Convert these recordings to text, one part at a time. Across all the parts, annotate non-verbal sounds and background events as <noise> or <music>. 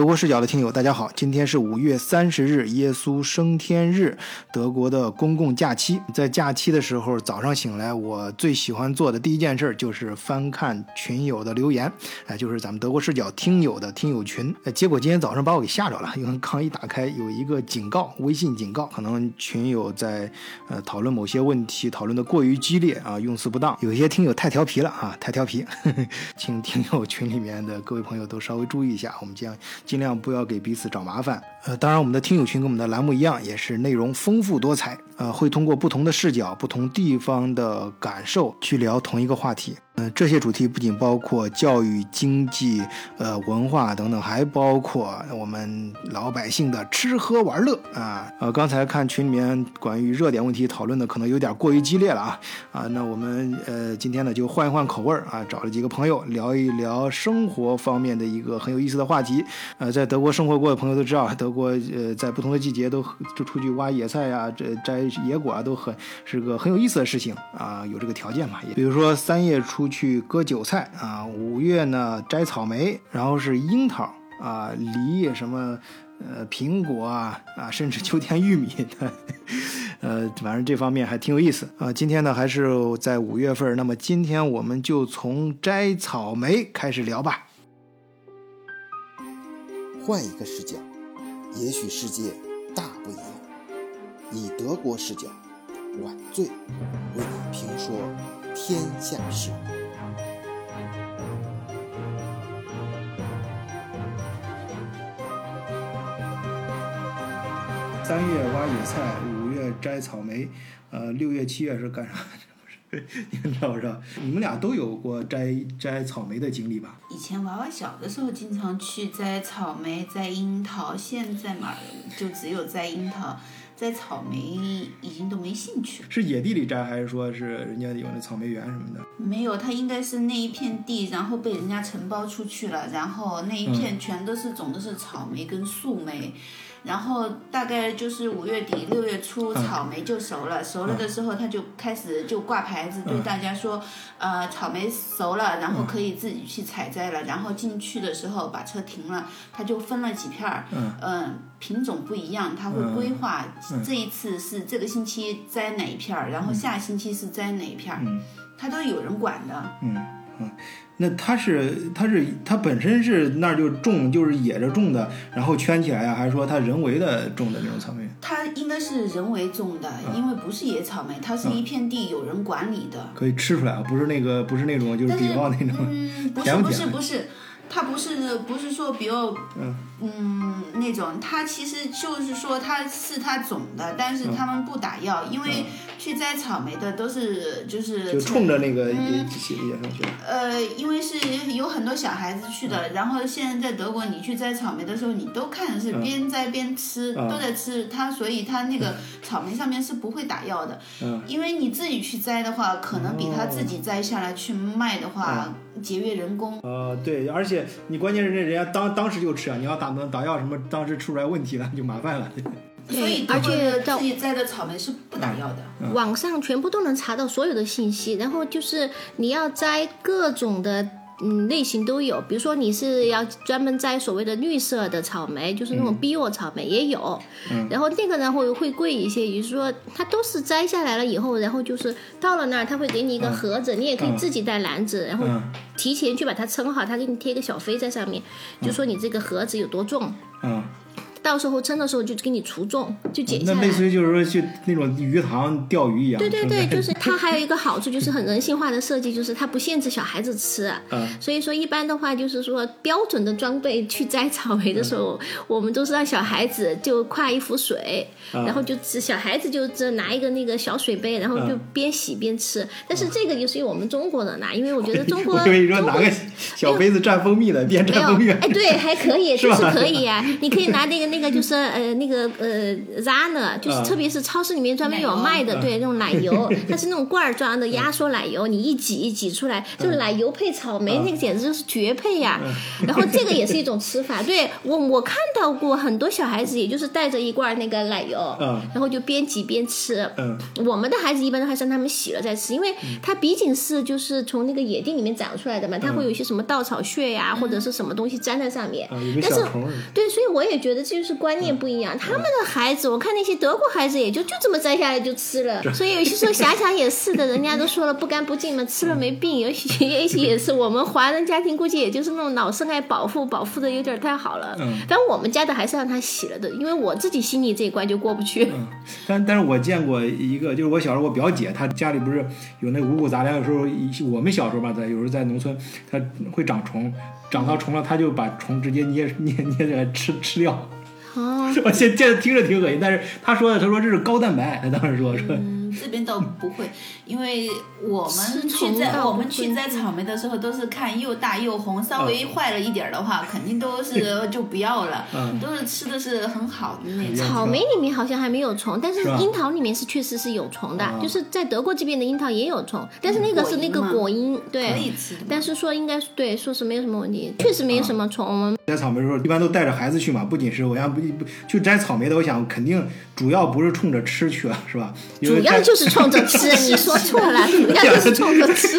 德国视角的听友，大家好，今天是五月三十日，耶稣升天日，德国的公共假期。在假期的时候，早上醒来，我最喜欢做的第一件事就是翻看群友的留言，哎，就是咱们德国视角听友的听友群。哎，结果今天早上把我给吓着了，因为刚一打开有一个警告，微信警告，可能群友在呃讨论某些问题，讨论的过于激烈啊，用词不当，有些听友太调皮了啊，太调皮，<laughs> 请听友群里面的各位朋友都稍微注意一下，我们将。尽量不要给彼此找麻烦。呃，当然，我们的听友群跟我们的栏目一样，也是内容丰富多彩。呃，会通过不同的视角、不同地方的感受去聊同一个话题。嗯，这些主题不仅包括教育、经济、呃文化等等，还包括我们老百姓的吃喝玩乐啊。呃，刚才看群里面关于热点问题讨论的可能有点过于激烈了啊啊，那我们呃今天呢就换一换口味啊，找了几个朋友聊一聊生活方面的一个很有意思的话题。呃，在德国生活过的朋友都知道，德国呃在不同的季节都就出去挖野菜呀，这摘。野果啊，都很是个很有意思的事情啊，有这个条件嘛？也比如说三月出去割韭菜啊，五月呢摘草莓，然后是樱桃啊、梨什么呃苹果啊啊，甚至秋天玉米的，<laughs> 呃，反正这方面还挺有意思啊。今天呢还是在五月份，那么今天我们就从摘草莓开始聊吧。换一个视角，也许世界大不一样。以德国视角，晚醉为你评说天下事。三月挖野菜，五月摘草莓，呃，六月、七月是干啥？你们知道不知道？你们俩都有过摘摘草莓的经历吧？以前娃娃小的时候，经常去摘草莓、摘樱桃，现在嘛，就只有摘樱桃。摘草莓已经都没兴趣了。是野地里摘，还是说是人家有那草莓园什么的？没有，它应该是那一片地，然后被人家承包出去了，然后那一片全都是种的是草莓跟树莓。然后大概就是五月底六月初，草莓就熟了。熟了的时候，他就开始就挂牌子，对大家说，呃，草莓熟了，然后可以自己去采摘了。然后进去的时候把车停了，他就分了几片儿，嗯，品种不一样，他会规划这一次是这个星期摘哪一片儿，然后下星期是摘哪一片儿，他都有人管的。嗯嗯。那它是它是它本身是那儿就种就是野着种的，然后圈起来呀，还是说它人为的种的那种草莓？它应该是人为种的，因为不是野草莓，它是一片地有人管理的。可以吃出来啊，不是那个不是那种就是比方那种嗯，不是不是不是。它不是不是说比如嗯那种，它其实就是说它是它种的，但是他们不打药，因为去摘草莓的都是就是就冲着那个野野上去。呃，因为是有很多小孩子去的，然后现在在德国，你去摘草莓的时候，你都看的是边摘边吃，都在吃它，所以它那个草莓上面是不会打药的。嗯，因为你自己去摘的话，可能比他自己摘下来去卖的话。节约人工。呃，对，而且你关键是人家当当时就吃啊，你要打能打药什么，当时出来问题了就麻烦了。所以，而且自己摘的草莓是不打药的。网上全部都能查到所有的信息，然后就是你要摘各种的。嗯，类型都有，比如说你是要专门摘所谓的绿色的草莓，就是那种 bio 草莓也有，然后那个呢会会贵一些，也就是说它都是摘下来了以后，然后就是到了那儿他会给你一个盒子，你也可以自己带篮子，然后提前去把它称好，他给你贴个小飞在上面，就说你这个盒子有多重。嗯。到时候称的时候就给你除重，就减下来。那类似于就是说去那种鱼塘钓鱼一样。对对对，就是它 <laughs> 还有一个好处，就是很人性化的设计，就是它不限制小孩子吃。嗯。<laughs> 所以说一般的话，就是说标准的装备去摘草莓的时候，我们都是让小孩子就挎一壶水，然后就只小孩子就只拿一个那个小水杯，然后就边洗边吃。但是这个就是由我们中国人啦，因为我觉得 <laughs> 中国。我以为说拿个小杯子蘸蜂蜜的，边蘸蜂蜜。哎，对，还可以，就是可以呀。你可以拿那个那。那个就是呃那个呃 Zana，就是啊特别是超市里面专门有卖的，对那种奶油，它是那种罐儿装的压缩奶油，你一挤一挤出来，就是奶油配草莓，那个简直就是绝配呀。<laughs> 然后这个也是一种吃法，对我我看到过很多小孩子，也就是带着一罐那个奶油，嗯。然后就边挤边吃。嗯。我们的孩子一般都还是让他们洗了再吃，因为它毕竟是就是从那个野地里面长出来的嘛，它会有一些什么稻草屑呀、或者是什么东西粘在上面。啊，有个但是小虫儿，对，所以我也觉得这就是观念不一样。他们的孩子，我看那些德国孩子也就就这么摘下来就吃了。<laughs> 所以有些时候想想也是的，人家都说了不干不净嘛，吃了没病。也许也许也是我们华人家庭估计也就是那种老是爱保护，保护的有点太好了。嗯但我们家的还是让他洗了的，因为我自己心里这一关就过不去。嗯但但是我见过一个，就是我小时候我表姐，她家里不是有那五谷杂粮，有时候我们小时候吧，在有时候在农村，它会长虫，长到虫了，她就把虫直接捏捏捏起来吃吃掉。哦，<laughs> 我现现在听着挺恶心，但是他说的，他说这是高蛋白，他当时说说，这边倒不会，因为我们去摘我们去摘草莓的时候，都是看又大又红，稍微坏了一点儿的话，肯定都是 <laughs> 就不要了，嗯都是吃的是很好的那种。草莓里面好像还没有虫，但是樱桃里面是确实是有虫的，啊就是在德国这边的樱桃也有虫，但是那个是那个果果蝇，对可，以吃的，但是说应该对，说是没有什么问题，确实没有什么虫。我们摘草莓的时候，一般都带着孩子去嘛，不仅是我想不不去摘草莓的，我想肯定主要不是冲着吃去，是吧？主要摘 <laughs> 就是冲着吃，<laughs> 你说错了，人家就是冲着吃。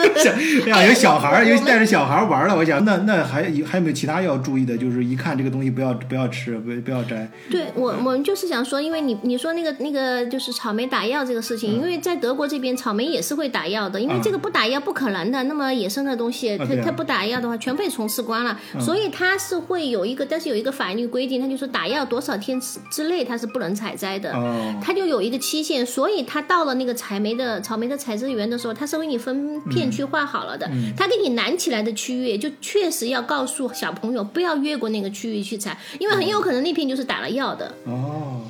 呀，有小孩儿，我们尤其带着小孩儿玩儿了，我想那那还还有没有其他要注意的？就是一看这个东西不要不要吃，不不要摘。对我，我们就是想说，因为你你说那个那个就是草莓打药这个事情，因为在德国这边草莓也是会打药的，因为这个不打药不可能的。那么野生的东西，它它不打药的话，全被虫吃光了，所以它是会有一个，但是有一个法律规定，它就说打药多少天之之内它是不能采摘的。哦，它就有一个期限，所以它到了那个采煤的草莓的采摘园的时候，他是为你分片区划好了的。他给你拦起来的区域，就确实要告诉小朋友不要越过那个区域去采，因为很有可能那片就是打了药的。哦，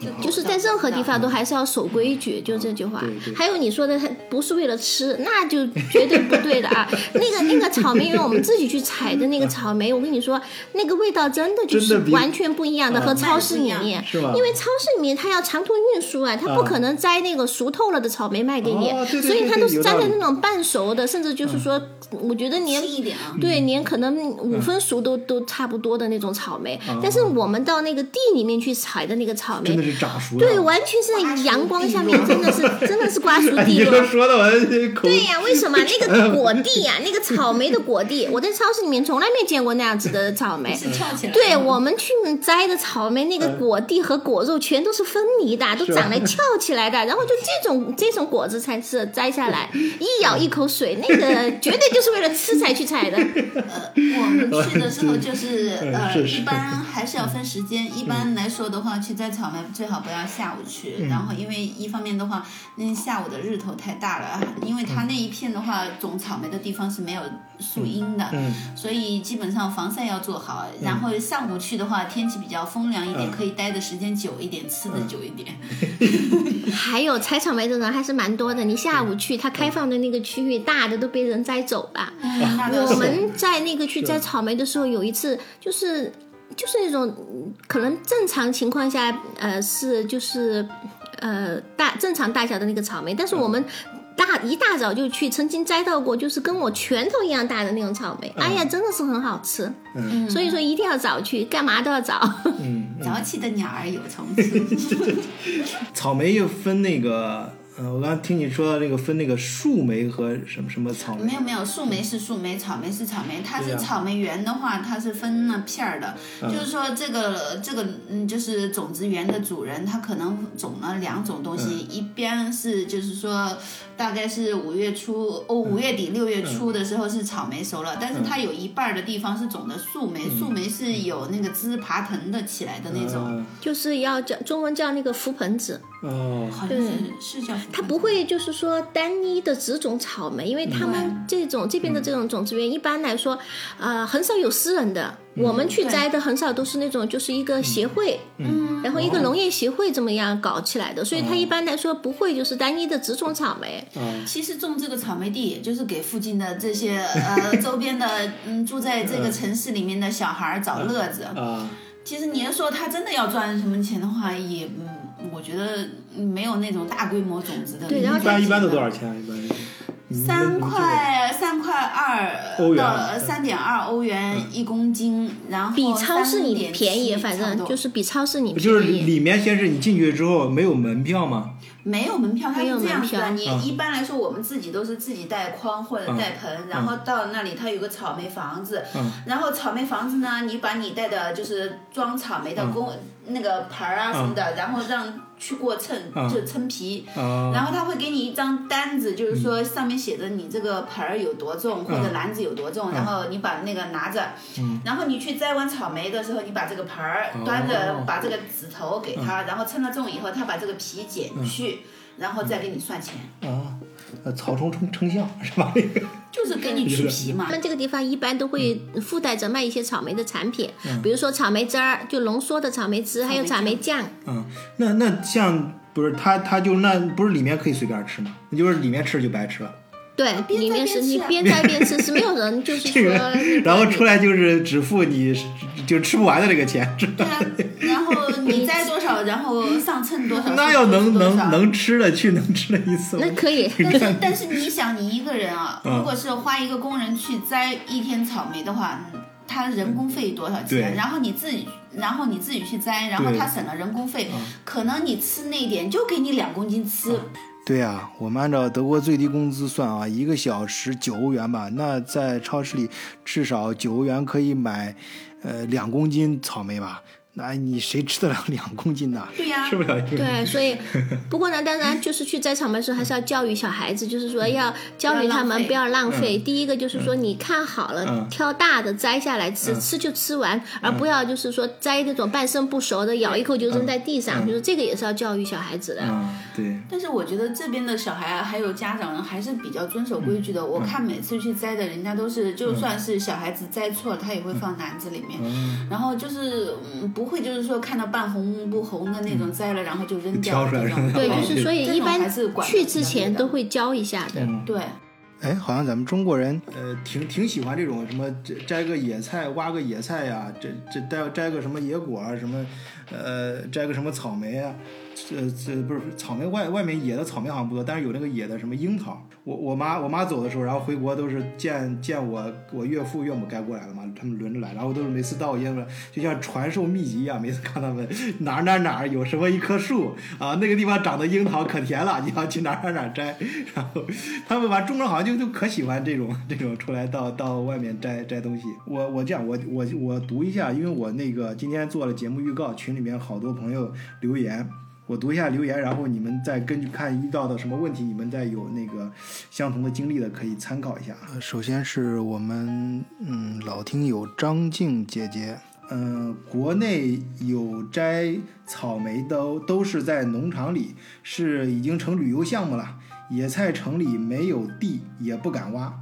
对，很好。就是在任何地方都还是要守规矩，就这句话对对。还有你说的，它不是为了吃，那就绝对不对的啊！<laughs> 那个那个草莓，因为我们自己去采的那个草莓，我跟你说，那个味道真的就是完全不一样的，啊和超市里面。因为超市里面它要长途运输啊，它不可能摘那个熟透了的草莓卖给你哦对，对所以它都是摘的那种半熟的，甚至就是说，我觉得连一点啊。对，连可能五分熟都都差不多的那种草莓。哦但是我们到那个地里面去采的那个草莓真的，是长熟了。对，完全是在阳光下面，真的是 <laughs> 真的是瓜熟蒂你落说。说的我对呀、为什么那个 <laughs> 果蒂呀、那个草莓的果蒂，我在超市里面从来没见过那样子的草莓。是翘起来。对我们去摘的草莓，那个果蒂和果肉全都是分离的，都长来翘起来的，然后就这种这种果子才是摘下来，一咬一口水，那个绝对就是为了吃才去采的。呃，我们去的时候就是 <laughs> 呃，一般还是要分时间。一般来说的话，去摘草莓最好不要下午去，然后因为一方面的话，那下午的日头太大了，因为它那一片的话，种草莓的地方是没有树荫的，嗯。所以基本上防晒要做好。然后上午去的话，天气比较风凉一点，可以待的时间久一点，吃的久一点。<laughs> <laughs> 还有采草莓的人还是蛮多的，你下午去，它开放的那个区域大的都被人摘走了。我们在那个去摘草莓的时候，有一次就是就是那种嗯可能正常情况下，呃是就是呃大正常大小的那个草莓，但是我们。大一大早就去，曾经摘到过，就是跟我拳头一样大的那种草莓，哎呀，真的是很好吃。嗯所以说一定要早去，干嘛都要早。嗯，早起的鸟儿有虫吃。<laughs> <laughs> 草莓又分那个，呃，我刚刚听你说到这个分那个树莓和什么什么草莓没有没有，树莓是树莓，草莓是草莓。它是草莓园的话，它是分了片儿的，嗯。就是说这个这个嗯，就是种植园的主人，他可能种了两种东西，嗯。一边是就是说大概是五月初哦五月底六月初的时候是草莓熟了，但是它有一半儿的地方是种的树莓，树莓是有那个枝爬藤的起来的那种，嗯。就是要叫中文叫那个覆盆子，哦，好像是是叫它不会就是说单一的只种草莓，因为他们这种这边的这种种植园一般来说，呃，很少有私人的。我们去摘的很少都是那种就是一个协会，嗯，然后一个农业协会这么样搞起来的，所以它一般来说不会就是单一的只种草莓。嗯，其实种这个草莓地，也就是给附近的这些呃周边的 <laughs> 嗯住在这个城市里面的小孩儿找乐子。啊，其实你要说他真的要赚什么钱的话，也嗯，我觉得没有那种大规模种植的。对然后一般一般都多少钱啊？一般你三块三块二到三点二欧元一公斤，然后比超市里3.7便宜，反正就是比超市里不就是。里面先是你进去之后没有门票吗？没有门票，它是这样子的。门你一般来说，我们自己都是自己带筐或者带盆，然后到那里它有个草莓房子，嗯然后草莓房子呢，你把你带的就是装草莓的工、那个盆儿啊什么的，然后让去过称，嗯。就称皮。啊、然后他会给你一张单子，就是说上面写着你这个盆儿有多重，或者篮子有多重，然后你把那个拿着，然后你去摘完草莓的时候，你把这个盆儿端着，把这个指头给他，然后称了重以后，他把这个皮剪去，然后再给你算钱，啊，呃，草虫称称象是吧？那个就是给你去皮嘛他。们这个地方一般都会附带着卖一些草莓的产品，嗯比如说草莓汁儿，就浓缩的草莓汁，还有草莓酱。嗯，那那像不是它它就那不是里面可以随便吃吗？那就是里面吃就白吃了。对，边里面是摘边吃啊你边摘边吃，是没有人 <laughs> 就是说，然后出来就是只付你就吃不完的这个钱？对啊，然后你摘多少，然后上秤多少，<laughs> 那要能能能吃的去能吃的一次，那可以。但是但是你想，你一个人啊，嗯如果是花一个工人去摘一天草莓的话，嗯他人工费多少对钱？然后你自己，然后你自己去摘，然后他省了人工费，嗯可能你吃那一点就给你两公斤吃。对呀、我们按照德国最低工资算啊，一个小时九欧元吧，那在超市里至少九欧元可以买，呃，两公斤草莓吧？那你谁吃得了两公斤呢？<laughs> 对呀、吃不了一个。对，所以不过呢，当然就是去摘草莓的时候，还是要教育小孩子，就是说要教育他们不要浪费。第一个就是说，你看好了，嗯挑大的摘下来吃，吃就吃完，而不要就是说摘那种半生不熟的，咬一口就扔在地上。就是这个也是要教育小孩子的。嗯，对，但是我觉得这边的小孩啊，还有家长还是比较遵守规矩的。我看每次去摘的，人家都是就算是小孩子摘错了，他也会放篮子里面，然后就是嗯不会就是说看到半红不红的那种摘了，然后就扔掉挑出来这种。对，哦就是所以一般还是去之前都会教一下的。嗯，对。哎，好像咱们中国人，呃，挺挺喜欢这种什么摘摘个野菜，挖个野菜呀，这这摘摘个什么野果啊，什么，呃，摘个什么草莓啊，这这不是草莓外外面野的草莓好像不多，但是有那个野的什么樱桃。我我妈我妈走的时候，然后回国都是见见我我岳父岳母该过来了嘛，他们轮着来，然后都是每次到我爷爷就像传授秘籍一样，每次看他们哪儿哪儿哪儿有什么一棵树啊，那个地方长的樱桃可甜了，你要去哪儿哪儿哪儿摘，<laughs> 然后他们完中国人好像就就可喜欢这种这种出来到到外面摘摘东西。我我这样我我我读一下，因为我那个今天做了节目预告，群里面好多朋友留言。我读一下留言，然后你们再根据看遇到的什么问题，你们再有那个相同的经历的可以参考一下。呃，首先是我们嗯老听友张静姐姐，嗯、国内有摘草莓的都是在农场里，是已经成旅游项目了。野菜城里没有地，也不敢挖。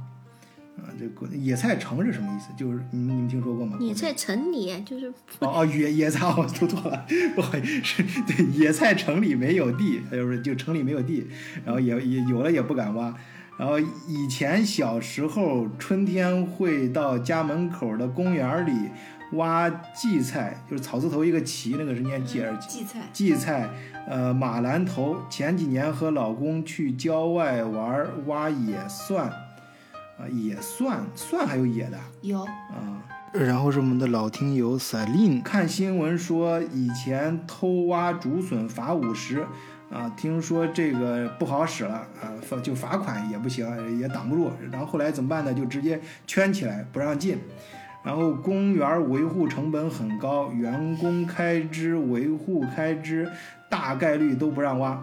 啊，这个野菜城是什么意思？就是你们你们听说过吗？野菜城里就是哦哦，野野菜 <laughs> 我读错了，不好意思，是对野菜城里没有地，就是就城里没有地，然后也也有了也不敢挖。然后以前小时候春天会到家门口的公园里挖荠菜，就是草字头一个齐，那个是念荠还是荠？荠菜，荠菜，呃，马兰头。前几年和老公去郊外玩，挖野蒜，啊，野蒜，蒜还有野的。有啊。然后是我们的老听友 Celine，看新闻说以前偷挖竹笋罚五十，啊，听说这个不好使了啊，罚就罚款也不行，也挡不住。然后后来怎么办呢？就直接圈起来不让进。然后公园维护成本很高，员工开支、维护开支大概率都不让挖。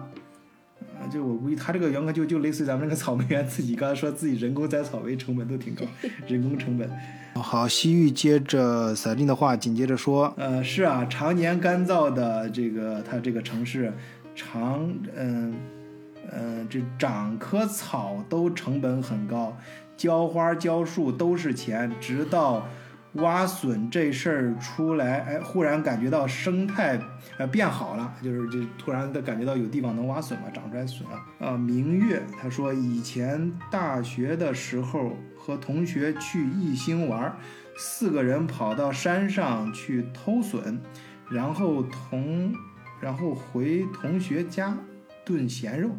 啊，就我估计他这个员工就就类似于咱们那个草莓园自己刚才说自己人工栽草莓成本都挺高，<laughs> 人工成本。好，西域接着赛琳的话，紧接着说，呃，是啊，常年干燥的这个它这个城市，常嗯嗯、这长棵草都成本很高，浇花浇树都是钱，直到挖笋这事儿出来，哎，忽然感觉到生态呃变好了，就是这突然的感觉到有地方能挖笋了，长出来笋了。啊，明月他说以前大学的时候和同学去宜兴玩，四个人跑到山上去偷笋，然后同然后回同学家炖咸肉。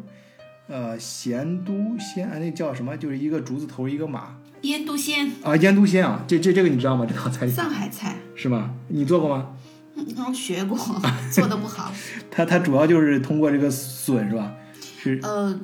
呃，咸都鲜，啊那叫什么？就是一个竹字头一个马腌笃鲜，啊，腌笃鲜啊，这这这个你知道吗？这道菜上海菜，是吗？你做过吗？嗯，我学过，<laughs> 做的不好。<laughs> 它它主要就是通过这个笋是吧？是呃，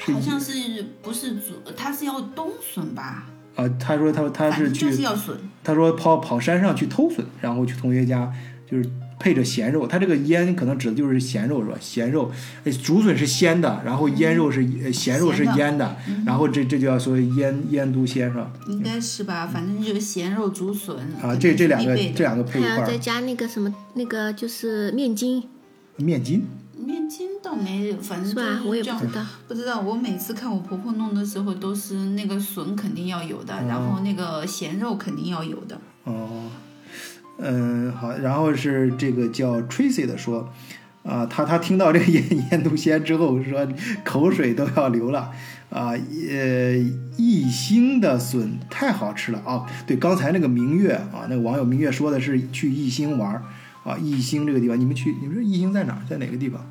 好像是不是煮，它是要冬笋吧？啊，他说他他是就是，要笋。他说跑跑山上去偷笋，然后去同学家就是配着咸肉，它这个腌可能指的就是咸肉是吧？咸肉，哎竹笋是鲜的，然后腌肉是呃咸肉是腌的，然后这这就叫所谓腌腌都鲜是吧？应该是吧，反正就是咸肉竹笋啊，这这两个这两个配一块儿，还要再加那个什么那个就是面筋面筋面筋倒没有，反正是吧就？是这样我也不知道。不知道，我每次看我婆婆弄的时候，都是那个笋肯定要有的，然后那个咸肉肯定要有的。哦，嗯，嗯好，然后是这个叫 Tracy 的说，啊，他他听到这个腌腌笃鲜之后说口水都要流了，啊，呃，一星的笋太好吃了啊！对，刚才那个明月啊，那个网友明月说的是去一星玩啊，一星这个地方，你们去，你们说一星在哪儿？在哪个地方？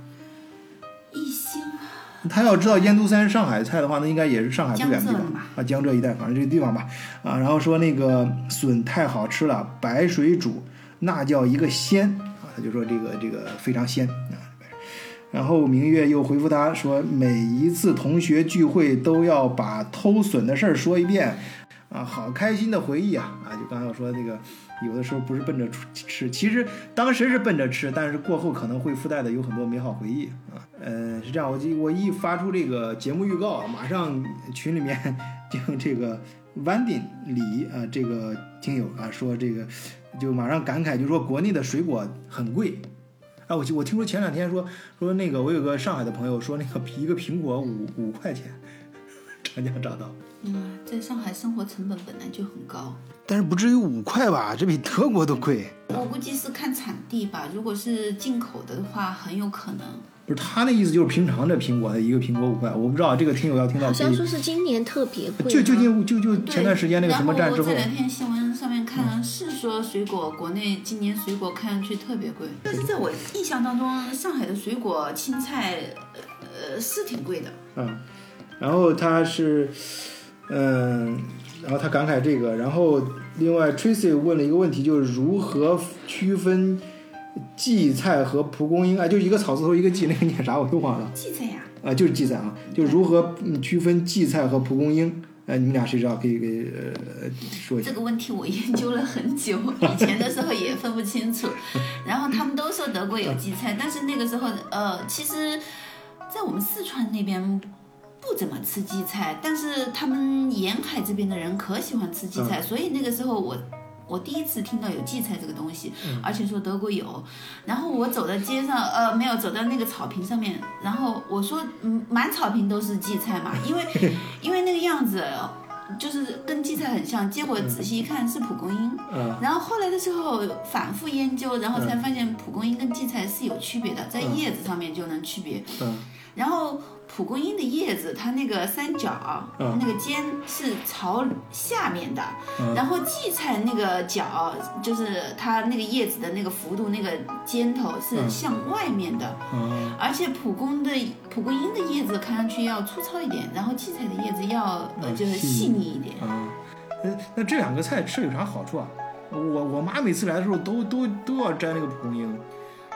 他要知道燕都鲜上海菜的话，那应该也是上海不远的地方吧啊，江浙一带，反正这个地方吧啊。然后说那个笋太好吃了，白水煮那叫一个鲜啊，他就说这个这个非常鲜啊。然后明月又回复他说，每一次同学聚会都要把偷笋的事儿说一遍啊，好开心的回忆啊啊！就刚才我说那个，有的时候不是奔着吃，其实当时是奔着吃，但是过后可能会附带的有很多美好回忆啊。呃，是这样，我记我一发出这个节目预告，马上群里面 <laughs> 就这个 Wandy 李啊这个听友啊说这个就马上感慨，就说国内的水果很贵。啊，我我听说前两天说说那个我有个上海的朋友说那个一个苹果五五块钱，长江找到，嗯，在上海生活成本本来就很高，但是不至于五块吧？这比德国都贵。我估计是看产地吧。如果是进口的话，很有可能。不是他那意思就是平常的苹果一个苹果五块，我不知道这个听友要听到好像说是今年特别贵。就就就就就前段时间那个什么战之后后这，两天新闻上面看是说水果国内今年水果看上去特别贵，但是在我印象当中，上海的水果青菜呃是挺贵的。嗯，然后它是，嗯，然后他感慨这个，然后另外 Tracy 问了一个问题，就是如何区分荠菜和蒲公英？啊，就一个草字头一个荠，那个念啥我都忘了荠菜呀，啊，就是荠菜啊，就是如何嗯区分荠菜和蒲公英？哎，你们俩谁知道？可以给呃说一下这。个问题我研究了很久，以前的时候也分不清楚。然后他们都说德国有荠菜，但是那个时候呃，其实，在我们四川那边。不怎么吃荠菜，但是他们沿海这边的人可喜欢吃荠菜，所以那个时候我我第一次听到有荠菜这个东西，而且说德国有。然后我走到街上，呃，没有走到那个草坪上面，然后我说，嗯，满草坪都是荠菜嘛，<laughs> 因为因为那个样子就是跟荠菜很像。结果仔细一看是蒲公英，嗯然后后来的时候反复研究，然后才发现蒲公英跟荠菜是有区别的，在叶子上面就能区别。嗯然后蒲公英的叶子，它那个三角、嗯那个尖是朝下面的，嗯然后荠菜那个角就是它那个叶子的那个幅度，那个尖头是嗯向外面的。嗯而且蒲公的蒲公英的叶子看上去要粗糙一点，然后荠菜的叶子要呃嗯就是细细腻一点。嗯，那那这两个菜吃有啥好处啊？我我妈每次来的时候都都都要摘那个蒲公英，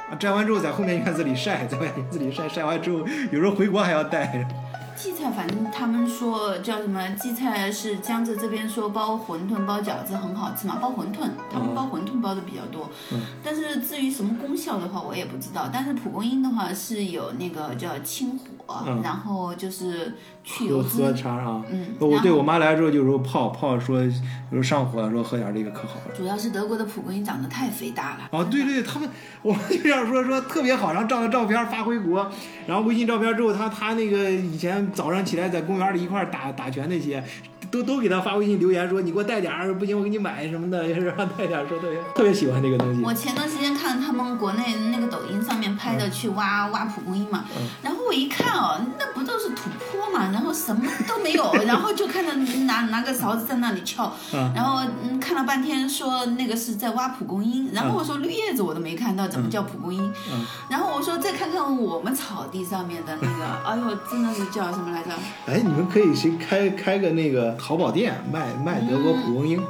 啊，摘完之后在后面院子里晒，<laughs> 在外院子里晒，晒完之后有时候回国还要带。荠菜，反正他们说叫什么？荠菜是江浙这边说包馄饨、包饺子很好吃嘛，包馄饨，他们包馄饨包的比较多。嗯但是至于什么功效的话，我也不知道。但是蒲公英的话是有那个叫清火，嗯然后就是去喝油喝。茶啊，嗯，我对我妈来之后就说泡泡说，有时候上火了说喝点这个可好了。主要是德国的蒲公英长得太肥大了。哦，对对，他们我们就这样说说特别好，然后照了照片发回国，然后微信照片之后，他他那个以前早上起来在公园里一块打打拳那些，都都给他发微信留言说你给我带点儿，不行我给你买什么的，也 <laughs> 是让他带点儿，说特别特别喜欢这个东西。我前段时间看他们国内那个抖音上面拍的去挖挖蒲公英嘛，然后我一看哦，那不都是土坡嘛？然后什么都没有，<laughs> 然后就看到拿拿个勺子在那里撬，嗯然后嗯看了半天说那个是在挖蒲公英，然后我说绿叶子我都没看到，怎么叫蒲公英？嗯然后我说再看看我们草地上面的那个，<laughs> 哎呦，真的是叫什么来着？哎，你们可以谁开开个那个淘宝店卖卖德国蒲公英，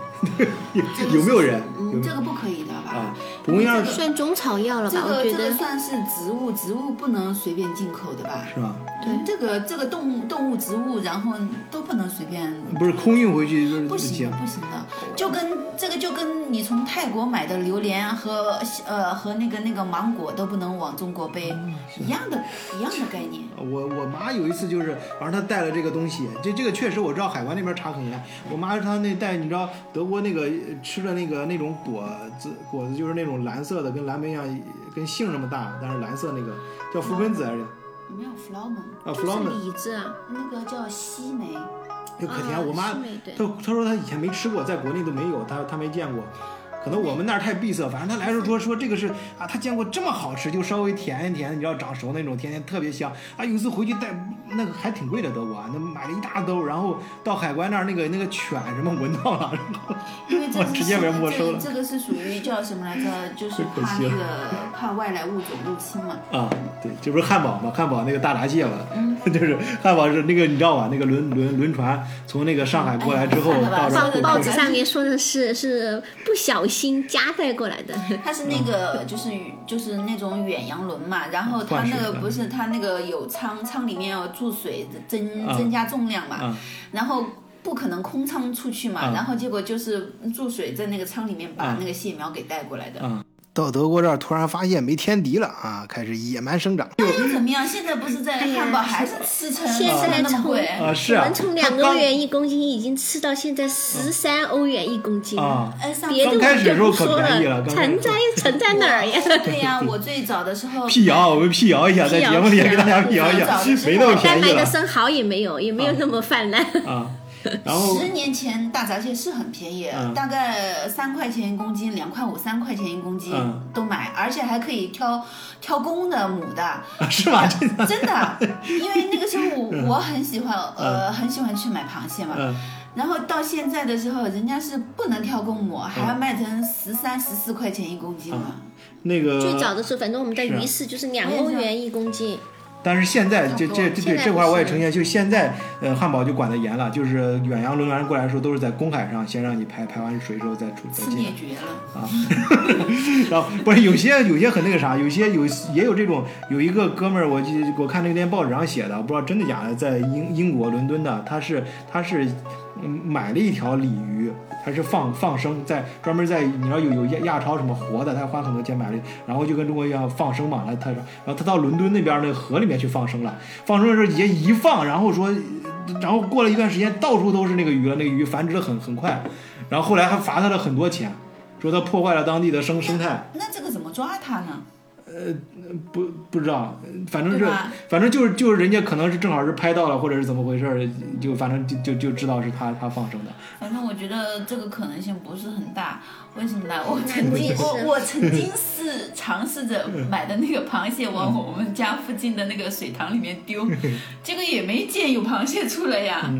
有有没有人？嗯，这个不可以的吧？啊？蒲公英算中草药了吧？我这个觉得这个算是植物，植物不能随便进口的吧？是吧？对，这个这个动物动物植物，然后都不能随便。不是空运回去就是不行的，不行的，就跟这个就跟你从泰国买的榴莲和呃和那个那个芒果都不能往中国背一样的，一样的概念。我我妈有一次就是，反正她带了这个东西，这这个确实我知道海关那边查很严。我妈她那带你知道德国那个呃吃的那个那种果子果子就是那种蓝色的，跟蓝莓一样，跟杏那么大，但是蓝色那个叫覆盆子还是没有 flower，啊就是 flower 李子啊，那个叫西梅。就可甜。啊我妈她她说她以前没吃过，在国内都没有，她她没见过。可能我们那儿太闭塞，反正他来时候说说这个是啊，他见过这么好吃，就稍微甜一甜，你知道长熟那种，甜甜特别香啊。有一次回去带那个还挺贵的德国，那买了一大兜，然后到海关那儿那个那个犬什么闻到了，然后直接给没收了这这个是属于叫什么来着？就 <laughs> 是怕那个怕外来物种入侵嘛。啊，对，这不是汉堡吗？汉堡那个大闸蟹嘛，嗯 <laughs> 就是汉堡是那个你知道吧？那个轮轮轮船从那个上海过来之后哎到报纸上面说的是是不小心夹带过来的，<laughs> 它是那个就是就是那种远洋轮嘛，然后它那个不是它那个有舱，舱里面要注水增啊。增加重量嘛，啊。然后不可能空仓出去嘛，啊。然后结果就是注水在那个仓里面把啊。那个蟹苗给带过来的。啊。到德国这儿突然发现没天敌了啊，开始野蛮生长。那又怎么样？现在不是在汉堡还是吃成现吃在从的那么贵？啊，是啊我们，从两欧元一公斤已经吃到现在十三欧元一公斤，啊，别的我刚开始的时候可就不说便宜了刚开始沉在沉在哪儿呀？<laughs> 对呀，我最早的时候辟谣，我们辟谣一下，在节目里给大家辟谣一下，没那么便宜了该卖的生蚝也没有，也没有那么泛滥。啊。<laughs> 然后十年前大闸蟹是很便宜，嗯大概三块钱一公斤，两块五、三块钱一公斤、嗯都买，而且还可以挑挑公的、母的，啊是吧？<laughs> 这个真的。因为那个时候我我很喜欢，呃，很喜欢去买螃蟹嘛。嗯然后到现在的时候，人家是不能挑公母，还要卖成十三、十四块钱一公斤了。那个最早的时候，反正我们在鱼市就是两欧元一公斤，但是现在这这这对这这块我也不是呈现，就现在呃汉堡就管得严了，就是远洋轮船过来的时候都是在公海上先让你排排完水之后再出再进来。灭绝了，啊，<laughs> 然后不是有些有些很那个啥，有些有也有这种，有一个哥们儿，我记我看那天报纸上写的，不知道真的假的，在英英国伦敦的，他是他是嗯买了一条鲤鱼，他是放放生，在专门在你知道有有亚亚超什么活的，他花很多钱买了，然后就跟中国一样放生嘛，他他然后他到伦敦那边那个河里面去放生了，放生的时候也一放，然后说，然后过了一段时间，到处都是那个鱼了，那个鱼繁殖的很很快，然后后来还罚他了很多钱。说他破坏了当地的生生态，那这个怎么抓它呢？不不知道，反正是反正就是就是人家可能是正好是拍到了，或者是怎么回事儿，就反正就就就知道是他他放生的。反正我觉得这个可能性不是很大，为什么呢？我曾经我我我曾经是尝试着买的那个螃蟹往我们家附近的那个水塘里面丢，<laughs> 结果也没见有螃蟹出来呀。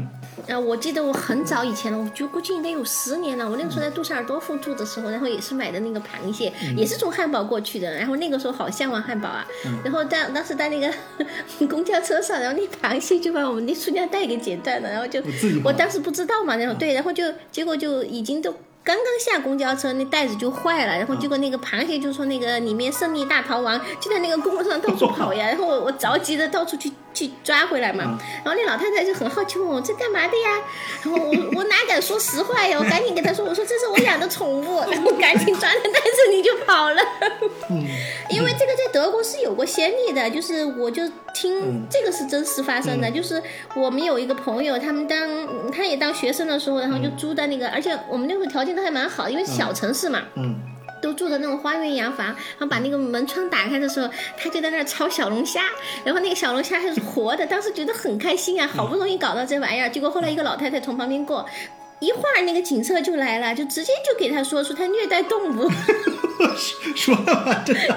啊，我记得我很早以前了，我就估计应该有十年了。我那个时候在杜塞尔多夫住的时候，然后也是买的那个螃蟹，也是从汉堡过去的。然后那个时候好向往汉堡啊，然后当当时在那个 <laughs> 公交车上，然后那螃蟹就把我们那塑料袋给剪断了，然后就我当时不知道嘛，然后对，然后就结果就已经都。刚刚下公交车，那袋子就坏了，然后结果那个螃蟹就从那个里面胜利大逃亡，就在那个公路上到处 <laughs> 跑呀，然后我我着急的到处去去抓回来嘛，然后那老太太就很好奇问我这干嘛的呀，然后我我哪敢说实话呀，我赶紧跟她说，我说这是我养的宠物，<laughs> 然后赶紧抓着袋子你就跑了，<laughs> 因为这个在德国是有过先例的，就是我就听这个是真实发生的，就是我们有一个朋友，他们当他也当学生的时候，然后就租的那个，而且我们那个条件都还蛮好，因为小城市嘛，嗯，都住的那种花园洋房，然后把那个门窗打开的时候，他就在那儿炒小龙虾，然后那个小龙虾还是活的，当时觉得很开心啊，好不容易搞到这玩意儿，结果后来一个老太太从旁边过。一会儿那个警车就来了，就直接就给他说出他虐待动物。<laughs> 说。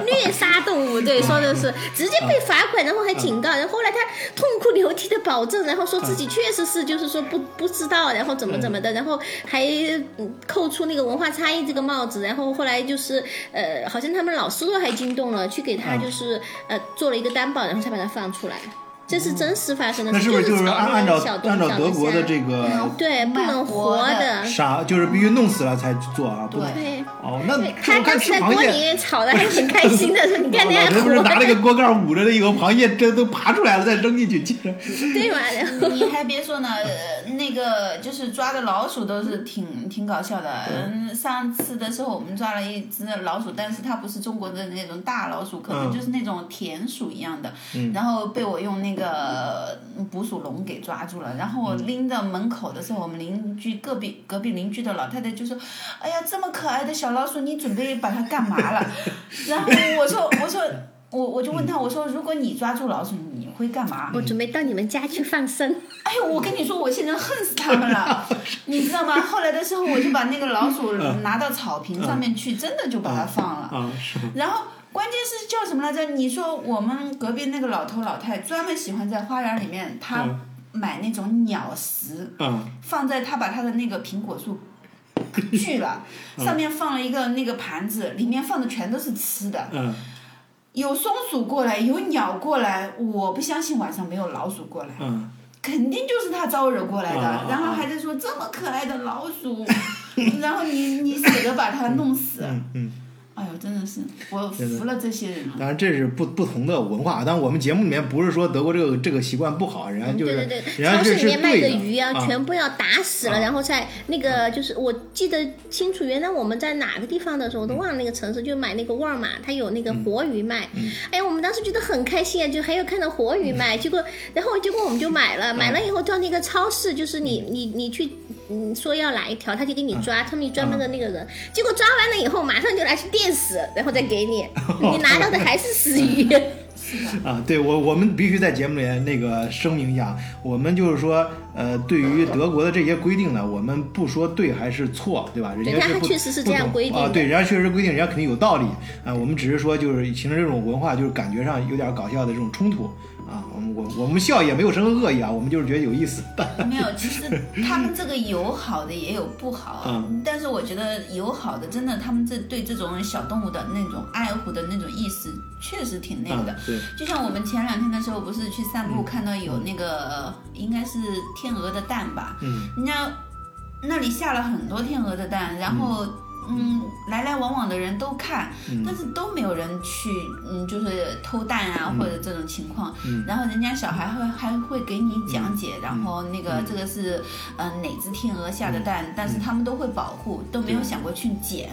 虐杀动物，对，说的是直接被罚款，然后还警告，然后后来他痛哭流涕的保证，然后说自己确实是就是说不不知道，然后怎么怎么的，然后还嗯扣出那个文化差异这个帽子，然后后来就是呃，好像他们老师都还惊动了，去给他就是呃做了一个担保，然后才把他放出来。这是真实发生的，那是不是就是按按照按照德国的这个对不能活活的的。杀，就是必须弄死了才做啊？对，哦，那看他当时在吃螃蟹。锅里面炒的还挺开心的，<laughs> 说你看那样老不是活拿那个锅盖捂着那个螃蟹，这都爬出来了，再扔进去。<laughs> 对吧？你还别说呢，呃那个就是抓的老鼠都是挺挺搞笑的。嗯，上次的时候我们抓了一只老鼠，但是它不是中国的那种大老鼠，可能嗯就是那种田鼠一样的。然后被我用那个捕鼠笼给抓住了。然后我拎到门口的时候，我们邻居隔壁隔壁邻居的老太太就说：“哎呀，这么可爱的小老鼠，你准备把它干嘛了？” <laughs> 然后我说：“我说。”我我就问他，我说如果你抓住老鼠，你会干嘛？我准备到你们家去放生。<laughs> 哎呦，我跟你说，我现在恨死他们了，<laughs> 你知道吗？后来的时候，我就把那个老鼠拿到草坪上面去，真的就把它放了。啊，是。然后关键是叫什么来着？你说我们隔壁那个老头老太专门喜欢在花园里面，他嗯买那种鸟食，嗯放在他把他的那个苹果树锯了，上面放了一个那个盘子，里面放的全都是吃的。嗯，有松鼠过来，有鸟过来，我不相信晚上没有老鼠过来。嗯，肯定就是他招惹过来的，啊然后还在说这么可爱的老鼠，然后你你舍得把它弄死，嗯嗯。真的是我服了这些人了。当然，这是不不同的文化。当然，我们节目里面不是说德国这个这个习惯不好，人家就是对对对，人家这是超市里面卖的的鱼啊，啊全部要打死了，啊然后再那个就是我记得清楚，原来我们在哪个地方的时候，我都忘了那个城市，就买那个沃尔玛，它有那个活鱼卖。嗯哎呀，我们当时觉得很开心啊，就还有看到活鱼卖，结果然后结果我们就买了，买了以后到那个超市，就是你你你去。嗯，说要哪一条，他就给你抓，他们专门的那个人，结果抓完了以后，马上就拿去电死，然后再给你，<laughs> 你拿到的还是死鱼。<laughs> <laughs> 啊，对我我们必须在节目里面那个声明一下，我们就是说，呃，对于德国的这些规定呢，我们不说对还是错，对吧？人家确实是这样规定的，啊对，人家确实规定，人家肯定有道理。啊。我们只是说，就是形成这种文化，就是感觉上有点搞笑的这种冲突啊。我们我我们笑也没有什么恶意啊，我们就是觉得有意思。<laughs> 没有，其实他们这个有好的也有不好，嗯但是我觉得有好的，真的他们这对这种小动物的那种爱护的那种意识，确实挺那个的。啊对，就像我们前两天的时候，不是去散步，看到有那个、呃应该是天鹅的蛋吧，嗯人家那里下了很多天鹅的蛋，然后嗯，来来往往的人都看，嗯。但是都没有人去嗯，就是偷蛋啊、或者这种情况。嗯。然后人家小孩会还会给你讲解，然后那嗯。个这个是呃哪只天鹅下的蛋，但是他们都会保护，都没有想过去捡，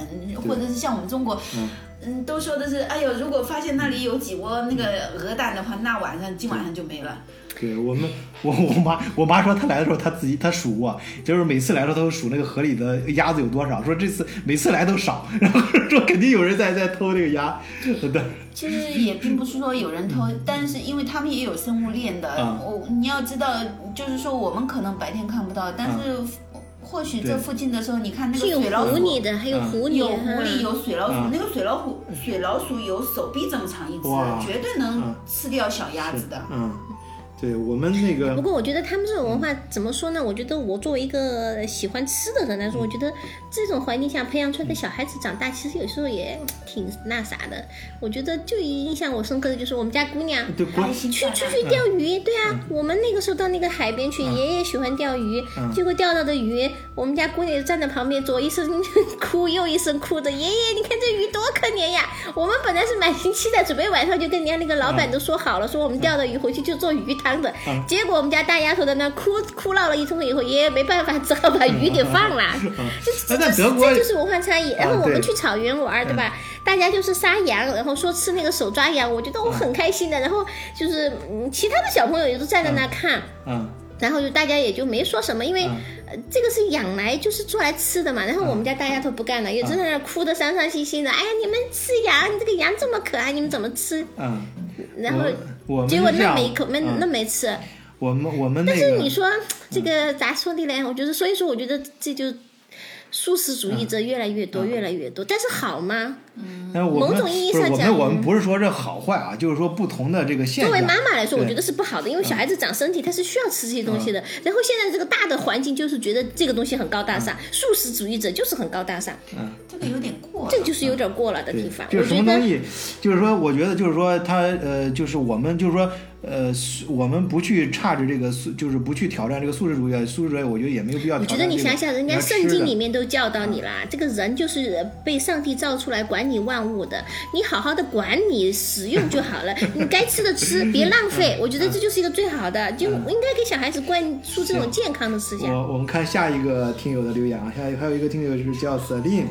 或者是像我们中国。嗯。嗯，都说的是，哎呦，如果发现那里有几窝那个鹅蛋的话，那晚上今晚上就没了。对我们，我我妈我妈说她来的时候，她自己她数过，就是每次来的时候她都数那个河里的鸭子有多少，说这次每次来都少，<laughs> 然后说肯定有人在在偷那个鸭，对，其实也并不是说有人偷，但是因为他们也有生物链的，嗯我、你要知道，就是说我们可能白天看不到，但是或许这附近的时候，你看那个水老鼠。狐狸的，还有嗯狐狸，有狐狸，有水老鼠，嗯那个水老虎，水老鼠有手臂这么长一只，绝对嗯能吃掉小鸭子的。嗯，对我们那个不过我觉得他们这种文化怎么说呢？我觉得我作为一个喜欢吃的人来说，我觉得这种环境下培养出来的小孩子长大，其实有时候也挺那啥的。我觉得就印象我深刻的就是我们家姑娘。去出去钓鱼，对啊，我们那个时候到那个海边去，爷爷喜欢钓鱼，结果钓到的鱼，我们家姑娘站在旁边，左一声 <laughs> 哭，右一声哭的，爷爷，你看这鱼多可怜呀！我们本来是满心期待，准备晚上就跟人家那个老板都说好了，说我们钓的鱼回去就做鱼汤的，结果我们家大丫头在那哭哭闹了一通以后，爷爷没办法，只好把鱼给放了。<laughs> 这这就是文化差异。然后我们去草原玩，对吧？大家就是杀羊，然后说吃那个手抓羊，我觉得我很开心的。然后就是嗯，其他的小朋友也都站在那看。嗯然后就大家也就没说什么，因为、呃这个是养来就是做来吃的嘛。然后我们家大丫头不干了，也在那哭的伤伤心心的。哎呀，你们吃羊，你这个羊这么可爱，你们怎么吃？嗯，然后结果那没一口没嗯那没吃。我们我们那个但是你说这个咋说的嘞？我觉得，所以说，我觉得这就素食主义者越来越多，越来越多。但是好吗？但是我们某种意义不是我们上讲我们不是说这好坏啊，就是说不同的这个现作为。妈妈来说，我觉得是不好的，因为小孩子长身体，他是需要吃这些东西的。然后现在这个大的环境就是觉得这个东西很高大上，素食主义者就是很高大上，这个有点过。这就是有点过了的地方。就是什么东西，就是说，我觉得就是说，他呃，就是我们就是说，呃，素我们不去差着这个素，就是不去挑战这个素食主义，素食主义，我觉得也没有必要我觉。得你想想，人家圣经里面都教导你啦，这个人就是被上帝造出来管理万物的，你好好的管理使用就好了，<laughs> 你该吃的吃，<laughs> 别浪费。我觉得这就是一个最好的，就应该给小孩子灌输这种健康的思想。我我们看下一个听友的留言啊，下一个还有一个听友是叫 Celine，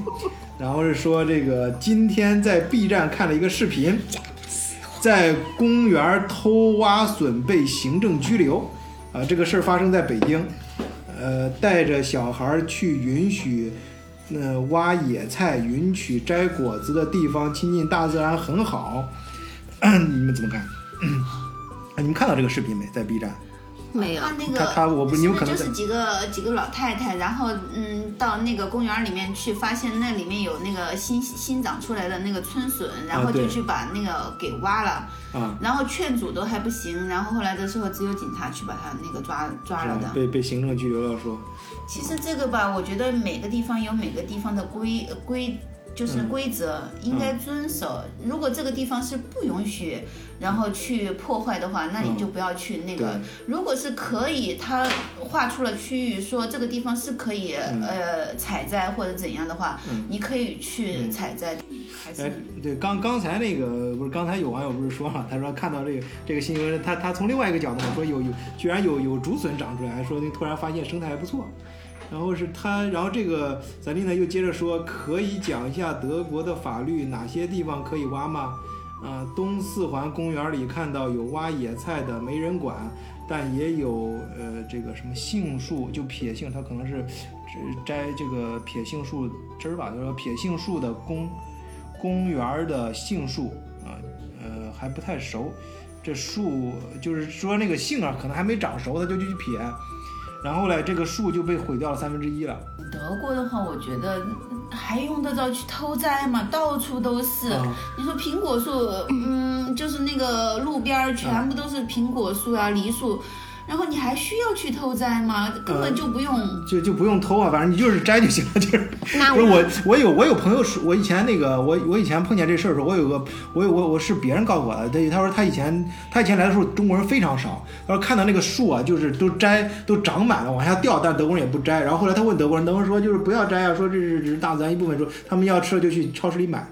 然后是说这个今天在 B 站看了一个视频，在公园偷挖笋被行政拘留，啊，这个事儿发生在北京，呃，带着小孩去允许。呃，挖野菜、允许摘果子的地方，亲近大自然很好。<coughs> 你们怎么看？<coughs> 你们看到这个视频没？在 B 站。没有。他，那个他他我不你们可能就是几个几个老太太，然后嗯，到那个公园里面去，发现那里面有那个新新长出来的那个春笋，然后就去把那个给挖了，啊，然后劝阻都还不行，然后后来的时候只有警察去把他那个抓抓了的。被被行政拘留了，说。其实这个吧，我觉得每个地方有每个地方的规规，就是嗯规则、应该遵守。如果这个地方是不允许，然后去破坏的话，那你就不要去那个。嗯如果是可以，他划出了区域，说这个地方是可以、嗯呃采摘或者怎样的话，你可以去采摘。还是哎，对，刚刚才那个不是刚才有网友不是说了，他说看到这个这个新闻，他他从另外一个角度说有有居然有有竹笋长出来，说那突然发现生态还不错。然后是他，然后这个咱丽呢又接着说，可以讲一下德国的法律，哪些地方可以挖吗？啊、东四环公园里看到有挖野菜的，没人管，但也有呃这个什么杏树，就撇杏，它可能是只摘这个撇杏树枝儿吧，就是说撇杏树的公公园的杏树啊，呃还不太熟，这树就是说那个杏啊，可能还没长熟，它就去撇，然后嘞，这个树就被毁掉了三分之一了。德国的话，我觉得还用得着去偷摘吗？到处都是。啊你说苹果树，嗯，就是那个路边儿全部都是苹果树啊、梨树，然后你还需要去偷摘吗？根本就不用。就就不用偷啊，反正你就是摘就行了，就是。不是我，我有我有朋友说，我以前那个我我以前碰见这事儿的时候，我有个我有我我是别人告诉我的，他他说他以前他以前来的时候中国人非常少，他说看到那个树啊，就是都摘都长满了往下掉，但德国人也不摘。然后后来他问德国人，德国人说就是不要摘啊，说这是只是大自然一部分，说他们要吃了就去超市里买。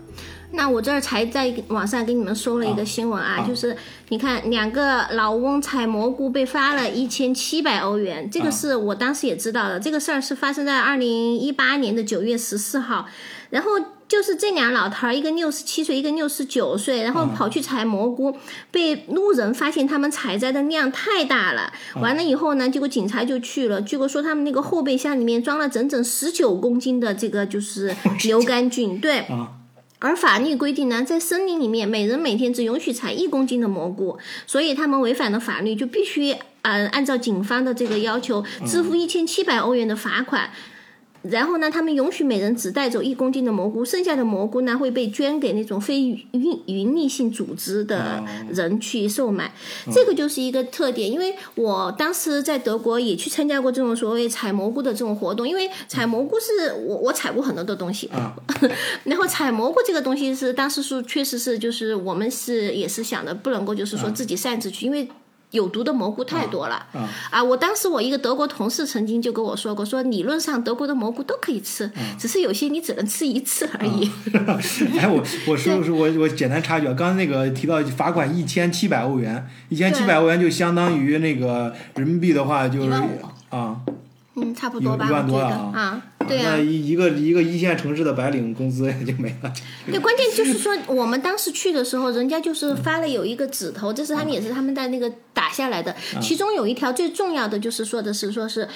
那我这儿才在网上给你们说了一个新闻啊，啊就是你看两个老翁采蘑菇被罚了一千七百欧元，这个是我当时也知道的，这个事儿是发生在二零一八年的九月十四号，然后。就是这俩老头儿，一个六十七岁，一个六十九岁，然后跑去采蘑菇，被路人发现他们采摘的量太大了。完了以后呢，结果警察就去了，结果说他们那个后备箱里面装了整整十九公斤的这个就是 <laughs> 牛肝菌，对。啊而法律规定呢，在森林里面，每人每天只允许采一公斤的蘑菇，所以他们违反了法律，就必须呃按照警方的这个要求支付一千七百欧元的罚款。然后呢，他们允许每人只带走一公斤的蘑菇，剩下的蘑菇呢会被捐给那种非营营利性组织的人去售卖。这个就是一个特点，因为我当时在德国也去参加过这种所谓采蘑菇的这种活动，因为采蘑菇是我我采过很多的东西，啊 <laughs> 然后采蘑菇这个东西是当时是确实是就是我们是也是想的不能够就是说自己擅自去，因为。有毒的蘑菇太多了啊啊！我当时我一个德国同事曾经就跟我说过，说理论上德国的蘑菇都可以吃，只是有些你只能吃一次而已。<laughs> 哎，我我说说我我简单插一句啊，刚才那个提到罚款一千七百欧元，一千七百欧元就相当于那个人民币的话就是啊，嗯，差不多吧，一万多了对那啊，一一个一个一线城市的白领工资也就没了。<laughs> 对，关键就是说我们当时去的时候，人家就是发了有一个指头，这是他们也是他们在那个打下来的，其中有一条最重要的就是说的是说是。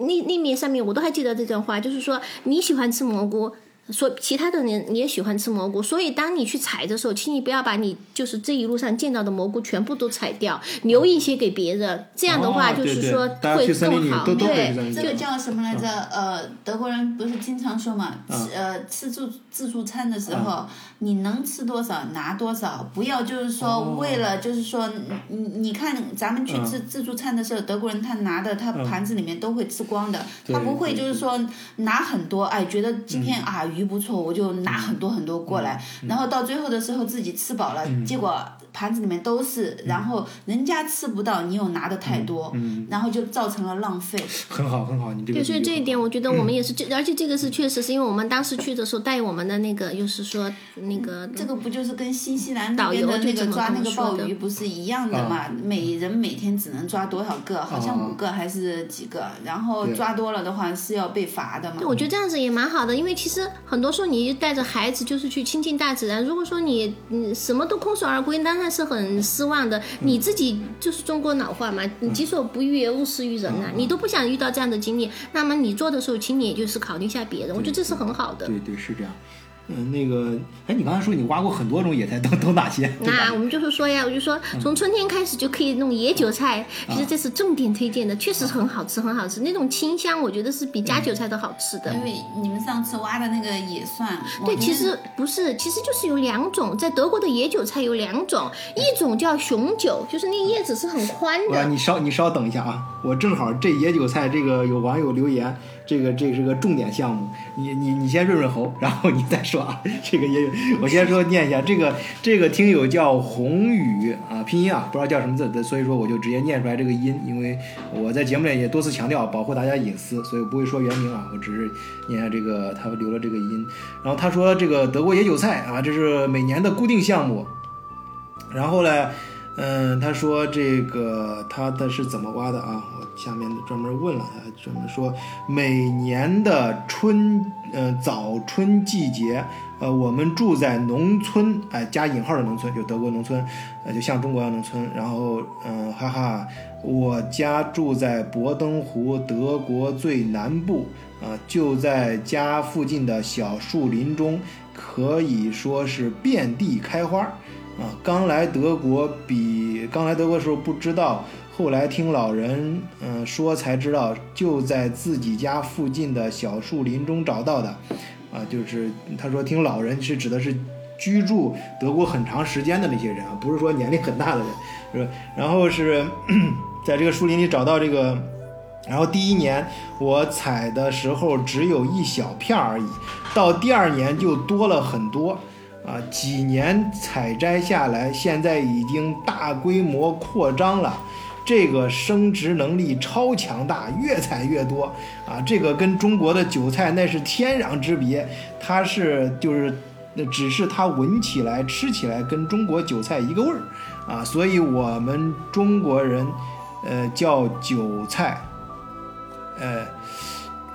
那那面上面我都还记得这段话，就是说你喜欢吃蘑菇，所以其他的人也喜欢吃蘑菇，所以当你去采的时候，请你不要把你就是这一路上见到的蘑菇全部都采掉，留一些给别人。这样的话，就是说会更好。对这个叫什么来着？嗯呃，德国人不是经常说嘛，呃吃自自助餐的时候，你能吃多少拿多少，不要就是说哦。为了就是说你你你看咱们去嗯。吃自助餐的时候，德国人他拿的他盘子里面都会吃光的，他不会就是说拿很多，哎，觉得今天啊鱼不错，我就拿很多很多过来，然后到最后的时候自己吃饱了，结果盘子里面都是，然后人家吃不到，你又拿的太多，然后就造成了浪费。很好很好，你这个对，所以这一点我觉得嗯我们也是，这而且这个是确实是因为我们当时去的时候带我们的那个，就是说那个这个不就是跟新西兰那导游边的那个抓那个鲍鱼不是一样的嘛？每人每天只能抓多少个？好像哦五个还是几个？然后抓多了的话是要被罚的嘛？我觉得这样子也蛮好的，因为其实很多时候你带着孩子就是去亲近大自然。如果说你嗯什么都空手而归，当然是很失望的。你自己就是中国老话嘛，你己所不欲，勿施于人呐、你都不想遇到这样的经历，那么你做的时候，请你也就是考虑一下别人，我觉得这是很好的。对对是这样。嗯，那个，哎，你刚才说你挖过很多种野菜，都都哪些？那我们就是说呀，我就说从春天开始就可以弄野韭菜，其实这是重点推荐的，确实很好吃，很好吃。那种清香，我觉得是比加韭菜都好吃的。因为你们上次挖的那个野蒜，对，其实不是，其实就是有两种，在德国的野韭菜有两种，一种叫雄韭，就是那叶子是很宽我的，你稍你稍等一下啊，我正好这野韭菜这个有网友留言，这个这是个重点项目，你你你先润润喉，然后你再说啊。这个也有，我先说念一下，这个这个听友叫宏宇啊，拼音啊不知道叫什么字，所以说我就直接念出来这个音，因为我在节目里也多次强调保护大家隐私，所以不会说原名啊，我只是念一下这个他留了这个音。然后他说这个德国野韭菜啊，这是每年的固定项目。然后呢，嗯，他说这个他的是怎么挖的啊？我下面专门问了他，专门说每年的春，呃早春季节，呃我们住在农村，哎加引号的农村，就德国农村，呃就像中国一样农村。然后嗯哈哈，我家住在博登湖，德国最南部，啊、就在家附近的小树林中，可以说是遍地开花。刚来德国比刚来德国的时候不知道，后来听老人嗯、说才知道，就在自己家附近的小树林中找到的。啊，就是他说听老人是指的是居住德国很长时间的那些人啊，不是说年龄很大的人，是吧？然后是 <clears throat> 在这个树林里找到这个。然后第一年我采的时候只有一小片而已，到第二年就多了很多。啊，几年采摘下来，现在已经大规模扩张了。这个生殖能力超强大，越采越多啊！这个跟中国的韭菜那是天壤之别，它是就是，那只是它闻起来、吃起来跟中国韭菜一个味儿啊，所以我们中国人，呃，叫韭菜，呃。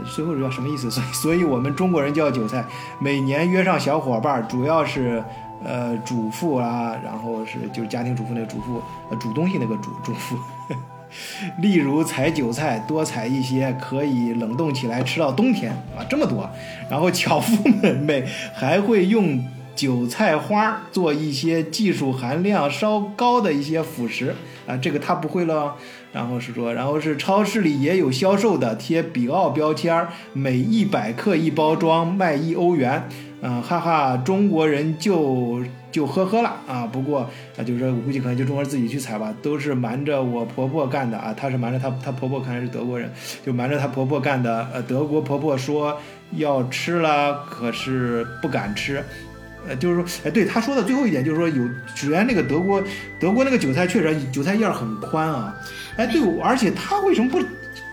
最后这叫什么意思？所以，<laughs> 所以我们中国人叫韭菜。每年约上小伙伴儿，主要是呃主妇啊，然后是就是家庭主妇那个主妇，呃煮东西那个主主妇。<laughs> 例如采韭菜，多采一些，可以冷冻起来吃到冬天啊，这么多。然后巧妇们每还会用韭菜花做一些技术含量稍高的一些辅食啊，这个他不会了。然后是说，然后是超市里也有销售的，贴比奥标签儿，每一百克一包装，卖一欧元。嗯、哈哈，中国人就就呵呵了啊。不过啊，就是说我估计可能就中国人自己去采吧，都是瞒着我婆婆干的啊。她是瞒着她她婆婆，看来是德国人，就瞒着她婆婆干的。呃，德国婆婆说要吃了，可是不敢吃。呃，就是说，哎，对他说的最后一点，就是说有，首先那个德国，德国那个韭菜确实韭菜叶儿很宽啊，哎，对，而且他为什么不，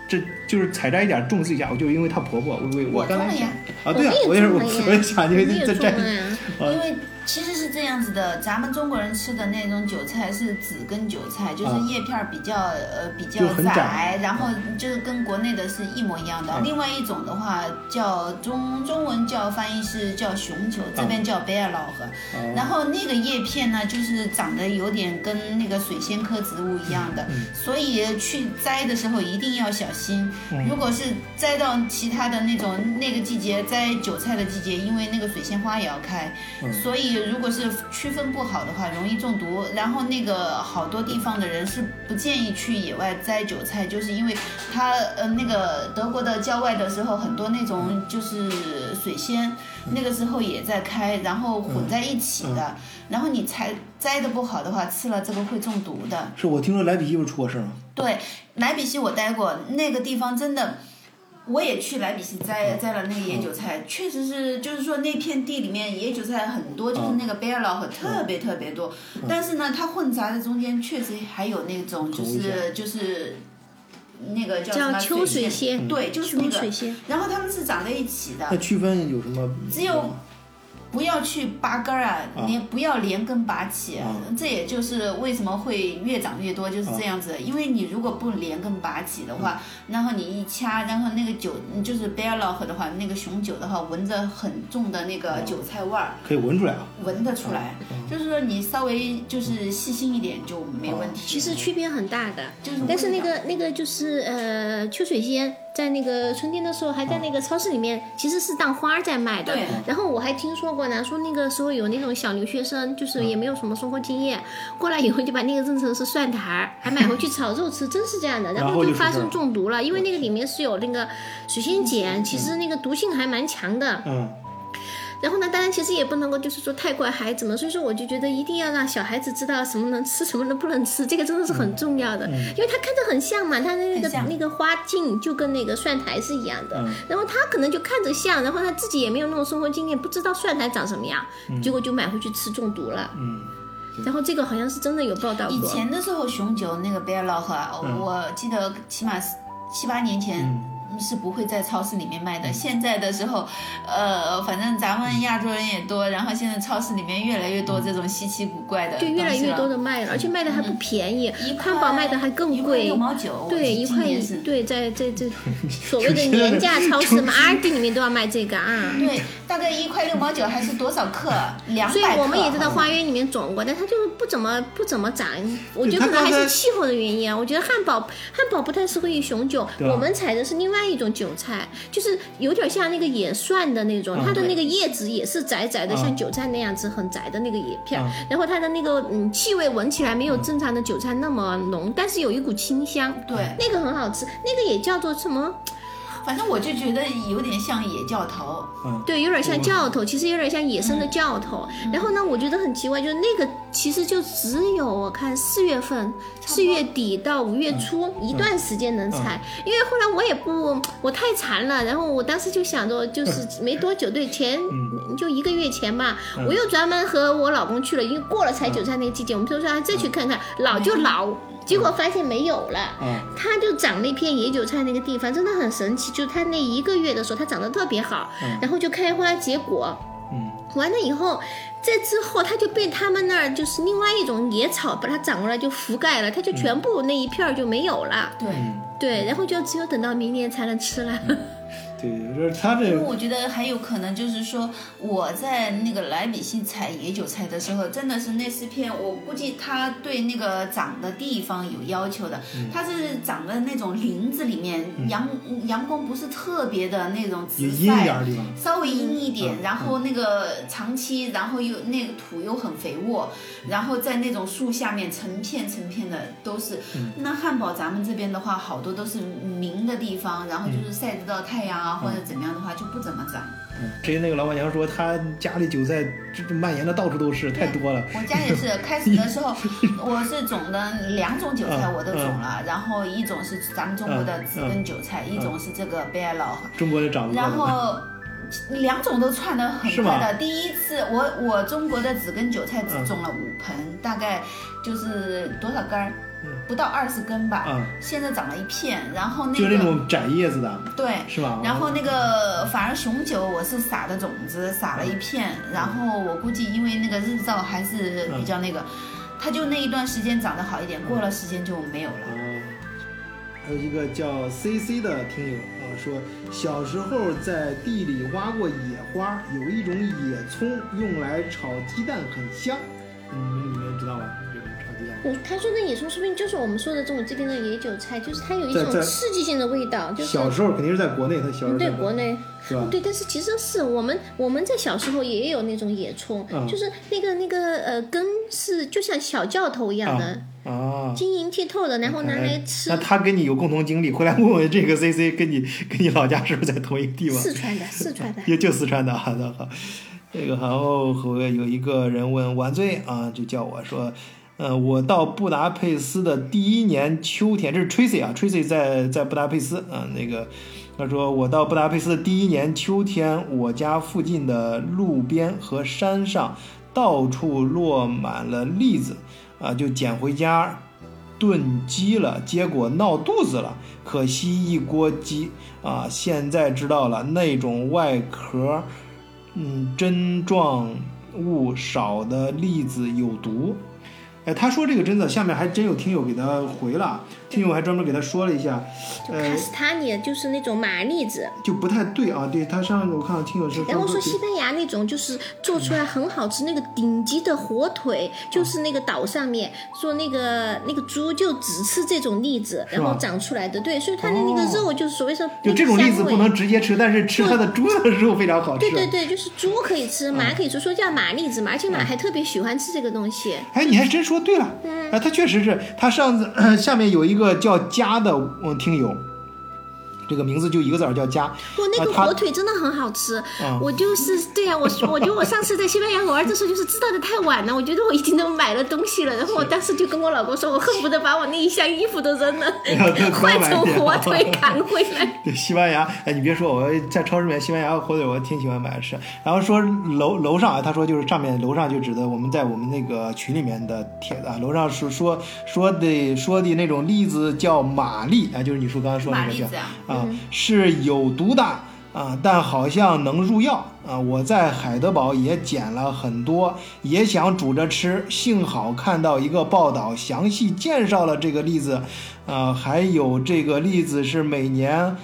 这就是采摘一点种植一下？我就因为他婆婆，我我我刚才想啊，对啊，我也是，我我也想，因为我们也这摘因为其实是这样子的，咱们中国人吃的那种韭菜是紫根韭菜，就是叶片比较呃比较窄窄，然后就是跟国内的是一模一样的。啊另外一种的话叫中中文叫翻译是叫熊韭，这边叫贝尔老河。哦。然后那个叶片呢，就是长得有点跟那个水仙科植物一样的，所以去摘的时候一定要小心。如果是摘到其他的那种那个季节摘韭菜的季节，因为那个水仙花也要开，所以如果是区分不好的话，容易中毒。然后那个好多地方的人是不建议去野外摘韭菜，就是因为它呃那个德国的郊外的时候，很多那种就是水仙，那个时候也在开，然后混在一起的。然后你采摘的不好的话，吃了这个会中毒的。是我听说莱比锡不是出过事吗？对，莱比锡我待过，那个地方真的，我也去莱比锡摘摘了那个野韭菜，确实是，就是说那片地里面野韭菜很多，就是那个贝尔劳河特别特别多，但是呢，它混杂的中间确实还有那种就是就是。那个叫什么叫秋水仙，对，就是那个水，仙。然后它们是长在一起的。那，区分有什么？只有不要去拔根儿啊，你不要连根拔起，啊这也就是为什么会越长越多，就是这样子。因为你如果不连根拔起的话，然后你一掐，然后那个酒就是 b e r l o c 的话，那个雄酒的话，闻着很重的那个韭菜味儿，可以闻出来啊。闻得出来。就是说你稍微就是细心一点就没问题。其实区别很大的，就是但是那个那个就是呃秋水仙，在那个春天的时候还在那个超市里面，其实是当花儿在卖的对。然后我还听说过呢，说那个时候有那种小留学生，就是也没有什么生活经验，过来以后就把那个认成是蒜苔儿，还买回去炒肉吃，真是这样的。然 <laughs> 然后后就发生中毒了，因为那个里面是有那个水仙碱，其实那个毒性还蛮强的。嗯，然后呢，当然其实也不能够就是说太怪孩子们，所以说我就觉得一定要让小孩子知道什么能吃，什么能不能吃，这个真的是很重要的，因为他看着很像嘛，他的那个那个花茎就跟那个蒜苔是一样的，嗯。然后他可能就看着像，然后他自己也没有那种生活经验，不知道蒜苔长什么样，结果就买回去吃中毒了，嗯，然后这个好像是真的有报道过。以，前的时候，雄酒那个 b e r l o c 啊，我记得起码是七八年前。是不会在超市里面卖的。现在的时候，呃，反正咱们亚洲人也多，然后现在超市里面越来越多这种稀奇古怪的，就越来越多的。卖了，而且卖的还不便宜，一块汉堡卖的还更贵六，毛九，对，一块一对，在在这 <laughs> 所谓的廉价超市嘛阿迪里面都要卖这个啊。对，大概一块六毛九还是多少克？两百所以。我们也知道花园里面种过，但它就是不怎么不怎么长。我觉得可能还是气候的原因啊。我觉得汉堡汉堡不太适合于雄酒，我们采的是另外一种韭菜，就是有点像那个野蒜的那种，它的那个叶子也是窄窄的，嗯像韭菜那样子很窄的那个叶片然后它的那个嗯气味闻起来没有正常的韭菜那么浓，但是有一股清香。对，那个很好吃，那个也叫做什么？反正我就觉得有点像野教头。嗯，对，有点像教头，其实有点像野生的教头。然后呢，我觉得很奇怪，就是那个其实就只有我看四月份、四月底到五月初一段时间能采，因为后来我也不，我太馋了，然后我当时就想着，就是没多久，对，前就一个月前吧，我又专门和我老公去了，因为过了采韭菜那个季节，我们就说啊再去看看，老就老。结果发现没有了，嗯。它就长那片野韭菜那个地方真的很神奇，就它那一个月的时候，它长得特别好，然后就开花结果，嗯，完了以后，这之后它就被他们那儿就是另外一种野草把它长过来就覆盖了，它就全部那一片儿就没有了，对，对，然后就只有等到明年才能吃了。对，就是他这因为我觉得还有可能就是说，我在那个莱比锡采野韭菜的时候，真的是那是片，我估计它对那个长的地方有要求的，嗯它是长在那种林子里面，阳阳光不是特别的那种直晒。稍微阴一点，嗯然后那个长期，然后又那个土又很肥沃，然后在那种树下面成片成片的都是。嗯那汉堡咱们这边的话，好多都是明的地方，然后就是晒得到太阳啊，或者怎么样的话就不怎么长。嗯谁那个老板娘说她家里韭菜这这蔓延的到处都是，太多了。我家也是，<laughs> 开始的时候我是种的两种韭菜，嗯我都种了，然后一种是咱们中国的紫根韭菜，一种是这个贝尔老，中国的长不。然后两种都窜得很快的。第一次我我中国的紫根韭菜只种了五盆，大概就是多少根儿？不到二十根吧。嗯现在长了一片，然后那个就是那种窄叶子的，对，是吧？然后那个反而雄酒我是撒的种子，撒了一片，然后我估计因为那个日照还是比较那个，它就那一段时间长得好一点，过了时间就没有了。哦，还有一个叫 CC 的听友啊说，小时候在地里挖过野花，有一种野葱用来炒鸡蛋很香，你们你们知道吗？他说的野葱说不定就是我们说的这种这边的野韭菜，就是它有一种刺激性的味道，就是小时候肯定是在国内，他小时候对国内。是吧？对，但是其实是我们我们在小时候也有那种野葱，嗯就是那个那个呃根是就像小教头一样的，啊。晶莹剔透的，然后拿来吃那。他跟你有共同经历，回来问问这个 CC 跟你跟你老家是不是在同一个地方？四川的，四川的。<laughs> 也就四川的，好的好。这个然后和有一个人问晚醉啊，就叫我说，呃，我到布达佩斯的第一年秋天，这是 Tracy 啊，Tracy 在在布达佩斯啊，那个他说我到布达佩斯的第一年秋天，我家附近的路边和山上到处落满了栗子啊，就捡回家炖鸡了，结果闹肚子了，可惜一锅鸡啊！现在知道了，那种外壳，嗯，针状物少的栗子有毒。哎，他说这个真的，下面还真有听友给他回了，听友还专门给他说了一下，呃卡，斯塔尼就是那种马栗子，就不太对啊。对他上我看到听友是然后说说西班牙那种就是做出来很好吃，那个顶级的火腿，就是那个岛上面说那个那个猪就只吃这种栗子，然后长出来的，对，所以它的那个肉就是所谓说就这种栗子不能直接吃，但是吃它的猪的肉非常好吃。对对对，就是猪可以吃，马可以吃，说叫马栗子嘛，而且马嗯还特别喜欢吃这个东西。哎，你还真说对了，嗯啊，他确实是，他上次 <coughs> 下面有一个个叫佳的嗯听友，这个名字就一个字儿叫佳，不，那个火腿真的很好吃。嗯我就是对呀、我我觉得我上次在西班牙玩的时候，就是知道的太晚了。我觉得我已经都买了东西了，然后我当时就跟我老公说，我恨不得把我那一箱衣服都扔了，<laughs> 换成火腿 <laughs> 扛回来。对，西班牙，哎，你别说，我在超市里面西班牙火腿我挺喜欢买着吃。然后说楼楼上啊，他说就是上面楼上就指的我们在我们那个群里面的帖子啊，楼上是说说的说的那种栗子叫玛丽啊，就是你说刚刚说那个叫啊，啊，是有毒的啊，但好像能入药啊。我在海德堡也捡了很多，也想煮着吃，幸好看到一个报道，详细介绍了这个例子，啊，还有这个例子是每年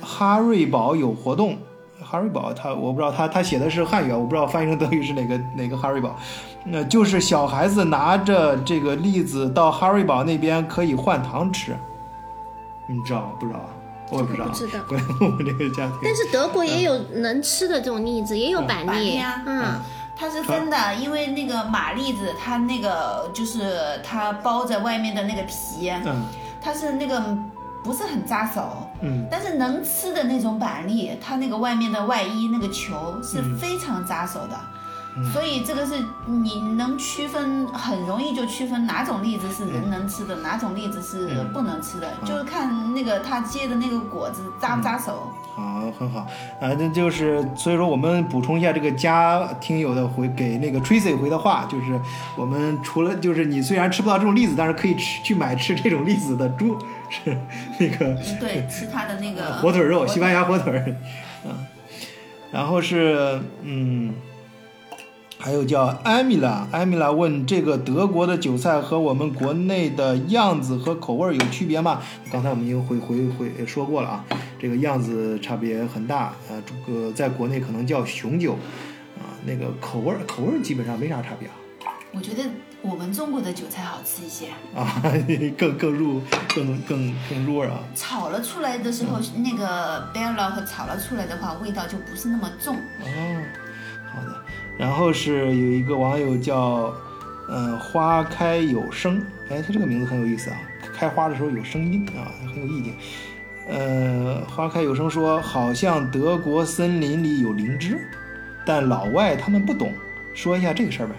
哈瑞堡有活动。哈瑞堡，他我不知道他他写的是汉语啊，我不知道翻译成德语是哪个 <laughs> 哪个哈瑞堡，那、就是小孩子拿着这个栗子到哈瑞堡那边可以换糖吃，你知道吗？不知道啊？我也不知道我这个家庭。但是德国也有能吃的这种栗子，也有板栗板栗啊，嗯，它是分的，因为那个马栗子，它那个就是它包着外面的那个皮，嗯。它是那个不是很扎手，嗯。但是能吃的那种板栗，它那个外面的外衣那个球是非常扎手的。所以这个是你能区分，很容易就区分哪种栗子是人能吃的，哪种栗子是不能吃的，就是看那个它结的那个果子扎不扎手。好，很好。啊，那就是所以说我们补充一下这个家听友的回给那个 Tracy 回的话，就是我们除了就是你虽然吃不到这种栗子，但是可以吃去买吃这种栗子的猪，是那个 <laughs> 对，吃它的那个 <laughs> 火腿肉，西班牙火腿儿，嗯，然后是嗯。还有叫艾米拉，艾米拉问这个德国的韭菜和我们国内的样子和口味儿有区别吗？刚才我们已经回回回说过了啊，这个样子差别很大呃，这个在国内可能叫雄酒啊，那个口味儿口味儿基本上没啥差别啊。我觉得我们中国的韭菜好吃一些，啊，<laughs> 更更入更更更入啊。炒了出来的时候，嗯那个 b e l l 和炒了出来的话，味道就不是那么重。哦，好的。然后是有一个网友叫，嗯，花开有声，哎，他这个名字很有意思啊，开花的时候有声音啊，很有意境。呃，花开有声说，好像德国森林里有灵芝，但老外他们不懂，说一下这个事儿呗。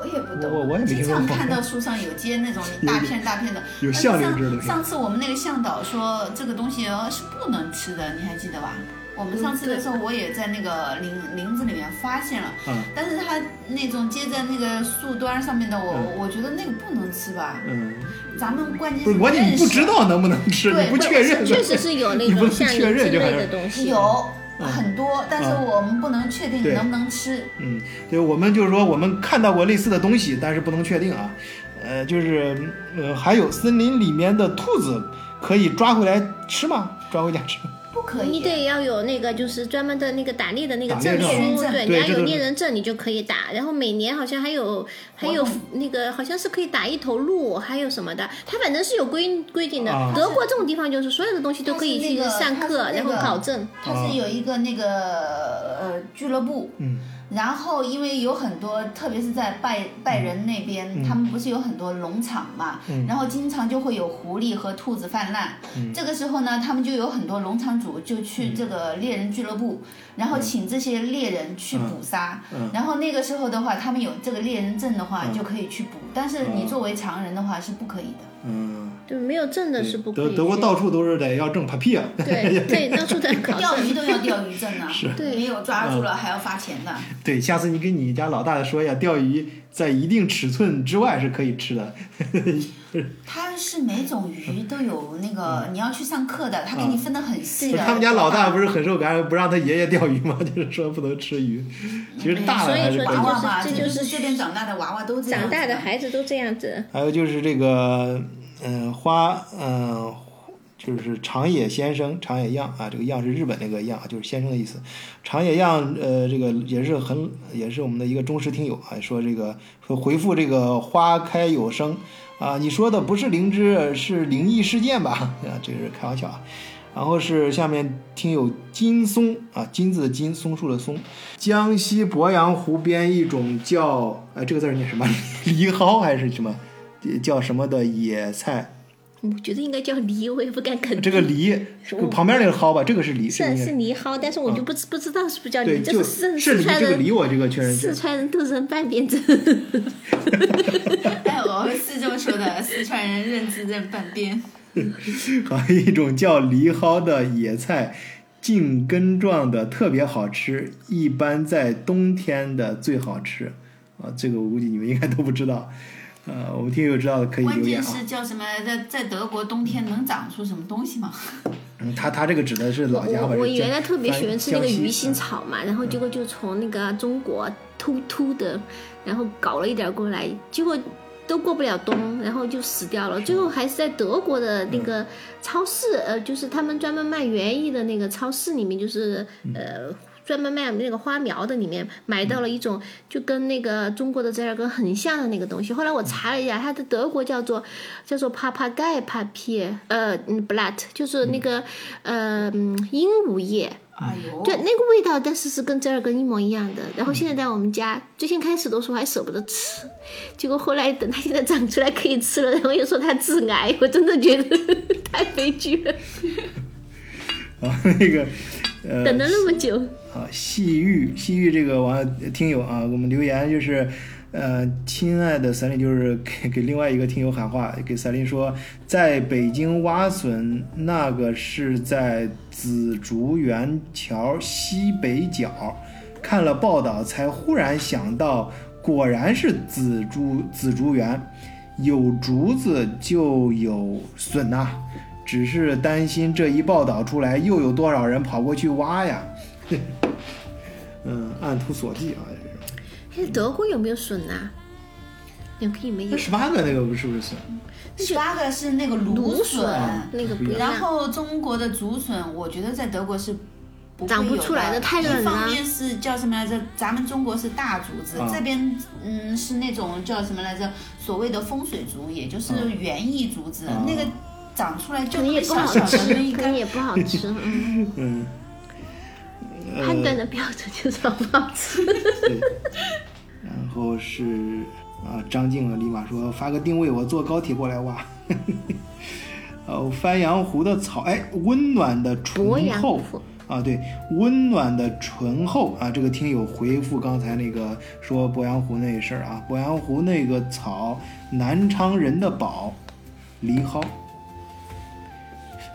我也不懂，我我也没听经常看到树上有结那种 <laughs> 大片大片的，有像灵芝的上上次我们那个向导说这个东西哦是不能吃的，你还记得吧？我们上次的时候，我也在那个林林子里面发现了，嗯但是它那种接在那个树端上面的，我、嗯我觉得那个不能吃吧。嗯，咱们关键不是关键，你不知道能不能吃，不确认，确实是有那 <laughs> 你不能种像确认之类就是的东西。有很多，但是嗯我们不能确定对能不能吃。嗯，对，我们就是说，我们看到过类似的东西，但是不能确定啊。呃，就是呃，还有森林里面的兔子可以抓回来吃吗？抓回家吃？不可以，你得要有那个，就是专门的那个打猎的那个证证书，对，你要有猎人证，你就可以打。然后每年好像还有还有那个好像是可以打一头鹿，还有什么的，它反正是有规规定的啊。德国这种地方就是所有的东西都可以去上课，然后考证。它是有一个那个呃俱乐部，嗯，然后因为有很多，特别是在拜拜仁那边，他们不是有很多农场嘛，然后经常就会有狐狸和兔子泛滥。这个时候呢，他们就有很多农场主就去这个猎人俱乐部，然后请这些猎人去捕杀。然后那个时候的话，他们有这个猎人证的话，就可以去捕。但是你作为常人的话是不可以的。嗯，对，没有证的是不可以。德德国到处都是得要证 papier。对对，<laughs> 到处都要考钓鱼。都要钓鱼证呢，对没有抓住了还要罚钱的。<laughs> 对，下次你跟你家老大说一下，钓鱼在一定尺寸之外是可以吃的。<laughs> 它是每种鱼都有那个，你要去上课的，他给你分得很细的。他们家老大不是是很受感染，不让他爷爷钓鱼吗？就是说不能吃鱼。其实大的还是可以所以说这娃娃嘛，这就是这这边长大的娃娃都这样长大的孩子都这样子。还有就是这个，嗯，花，嗯，就是长野先生，长野样啊，这个样是日本那个样，就是先生的意思。长野样，呃，这个也是很，也是我们的一个忠实听友啊，说这个说回复这个花开有声啊，你说的不是灵芝，是灵异事件吧？<laughs> 啊，这个是开玩笑啊。然后是下面听友金松啊，金字的金，松树的松，江西鄱阳湖边一种叫呃这个字念什么？<laughs> 梨蒿还是什么？叫什么的野菜？我觉得应该叫梨，我也不敢肯定。这个梨，旁边那个蒿吧，这个是梨，这个是是梨蒿，但是我就不不知道是不是叫，梨，这就是四川人这个梨我这个确认四是。川人都认半边真。哎，我是这么说的，四川人 <laughs> 认字认半边。<laughs> 还有一种叫梨蒿的野菜，茎根状的，特别好吃，一般在冬天的最好吃。啊，这个我估计你们应该都不知道。呃，我们听友知道的可以关留言啊。键是叫什么在？在德国冬天能长出什么东西吗？嗯，他他这个指的是老家吧？我我原来特别喜欢吃那个鱼腥草嘛，然后结果就从那个中国偷偷的，然后搞了一点过来，结果都过不了冬，然后就死掉了。最后还是在德国的那个超市，呃，就是他们专门卖园艺的那个超市里面，就是呃。专门卖那个花苗的里面买到了一种就跟那个中国的折耳根很像的那个东西。后来我查了一下，它的德国叫做叫做 papagai papier，呃嗯 blatt，就是那个呃嗯鹦鹉叶。哎呦，对，那个味道，但是是跟折耳根一模一样的。然后现在在我们家，最先开始的时候还舍不得吃，结果后来等它现在长出来可以吃了，然后又说它致癌，我真的觉得太悲剧了。<laughs> 啊，那个呃，等了那么久，啊，细玉，细玉这个网友听友啊，我们留言就是，呃，亲爱的三林，就是给给另外一个听友喊话，给三林说，在北京挖笋，那个是在紫竹园桥西北角，看了报道才忽然想到，果然是紫竹紫竹园，有竹子就有笋呐、只是担心这一报道出来，又有多少人跑过去挖呀？<laughs> 嗯，按图索骥啊，这是。哎，德国有没有笋呐、两个也没有那。十八个那个不是不是笋？十八个是那个芦芦笋，那个不一然。后中国的竹笋，我觉得在德国是不长不出来的太冷了一方面是叫什么来着？咱们中国是大竹子，啊这边嗯是那种叫什么来着？所谓的风水竹，也就是园艺竹子，啊那个长出来就也不小小的好吃，那一根。可能也不好吃。嗯，<laughs> 嗯，判断的标准就是好不好吃。<laughs> 然后是啊，张静啊立马说发个定位，我坐高铁过来挖。哦，番阳湖的草，哎，温暖的醇厚啊，对，温暖的醇厚啊。这个听友回复刚才那个说鄱阳湖那事儿啊，鄱阳湖那个草，南昌人的宝，藜蒿。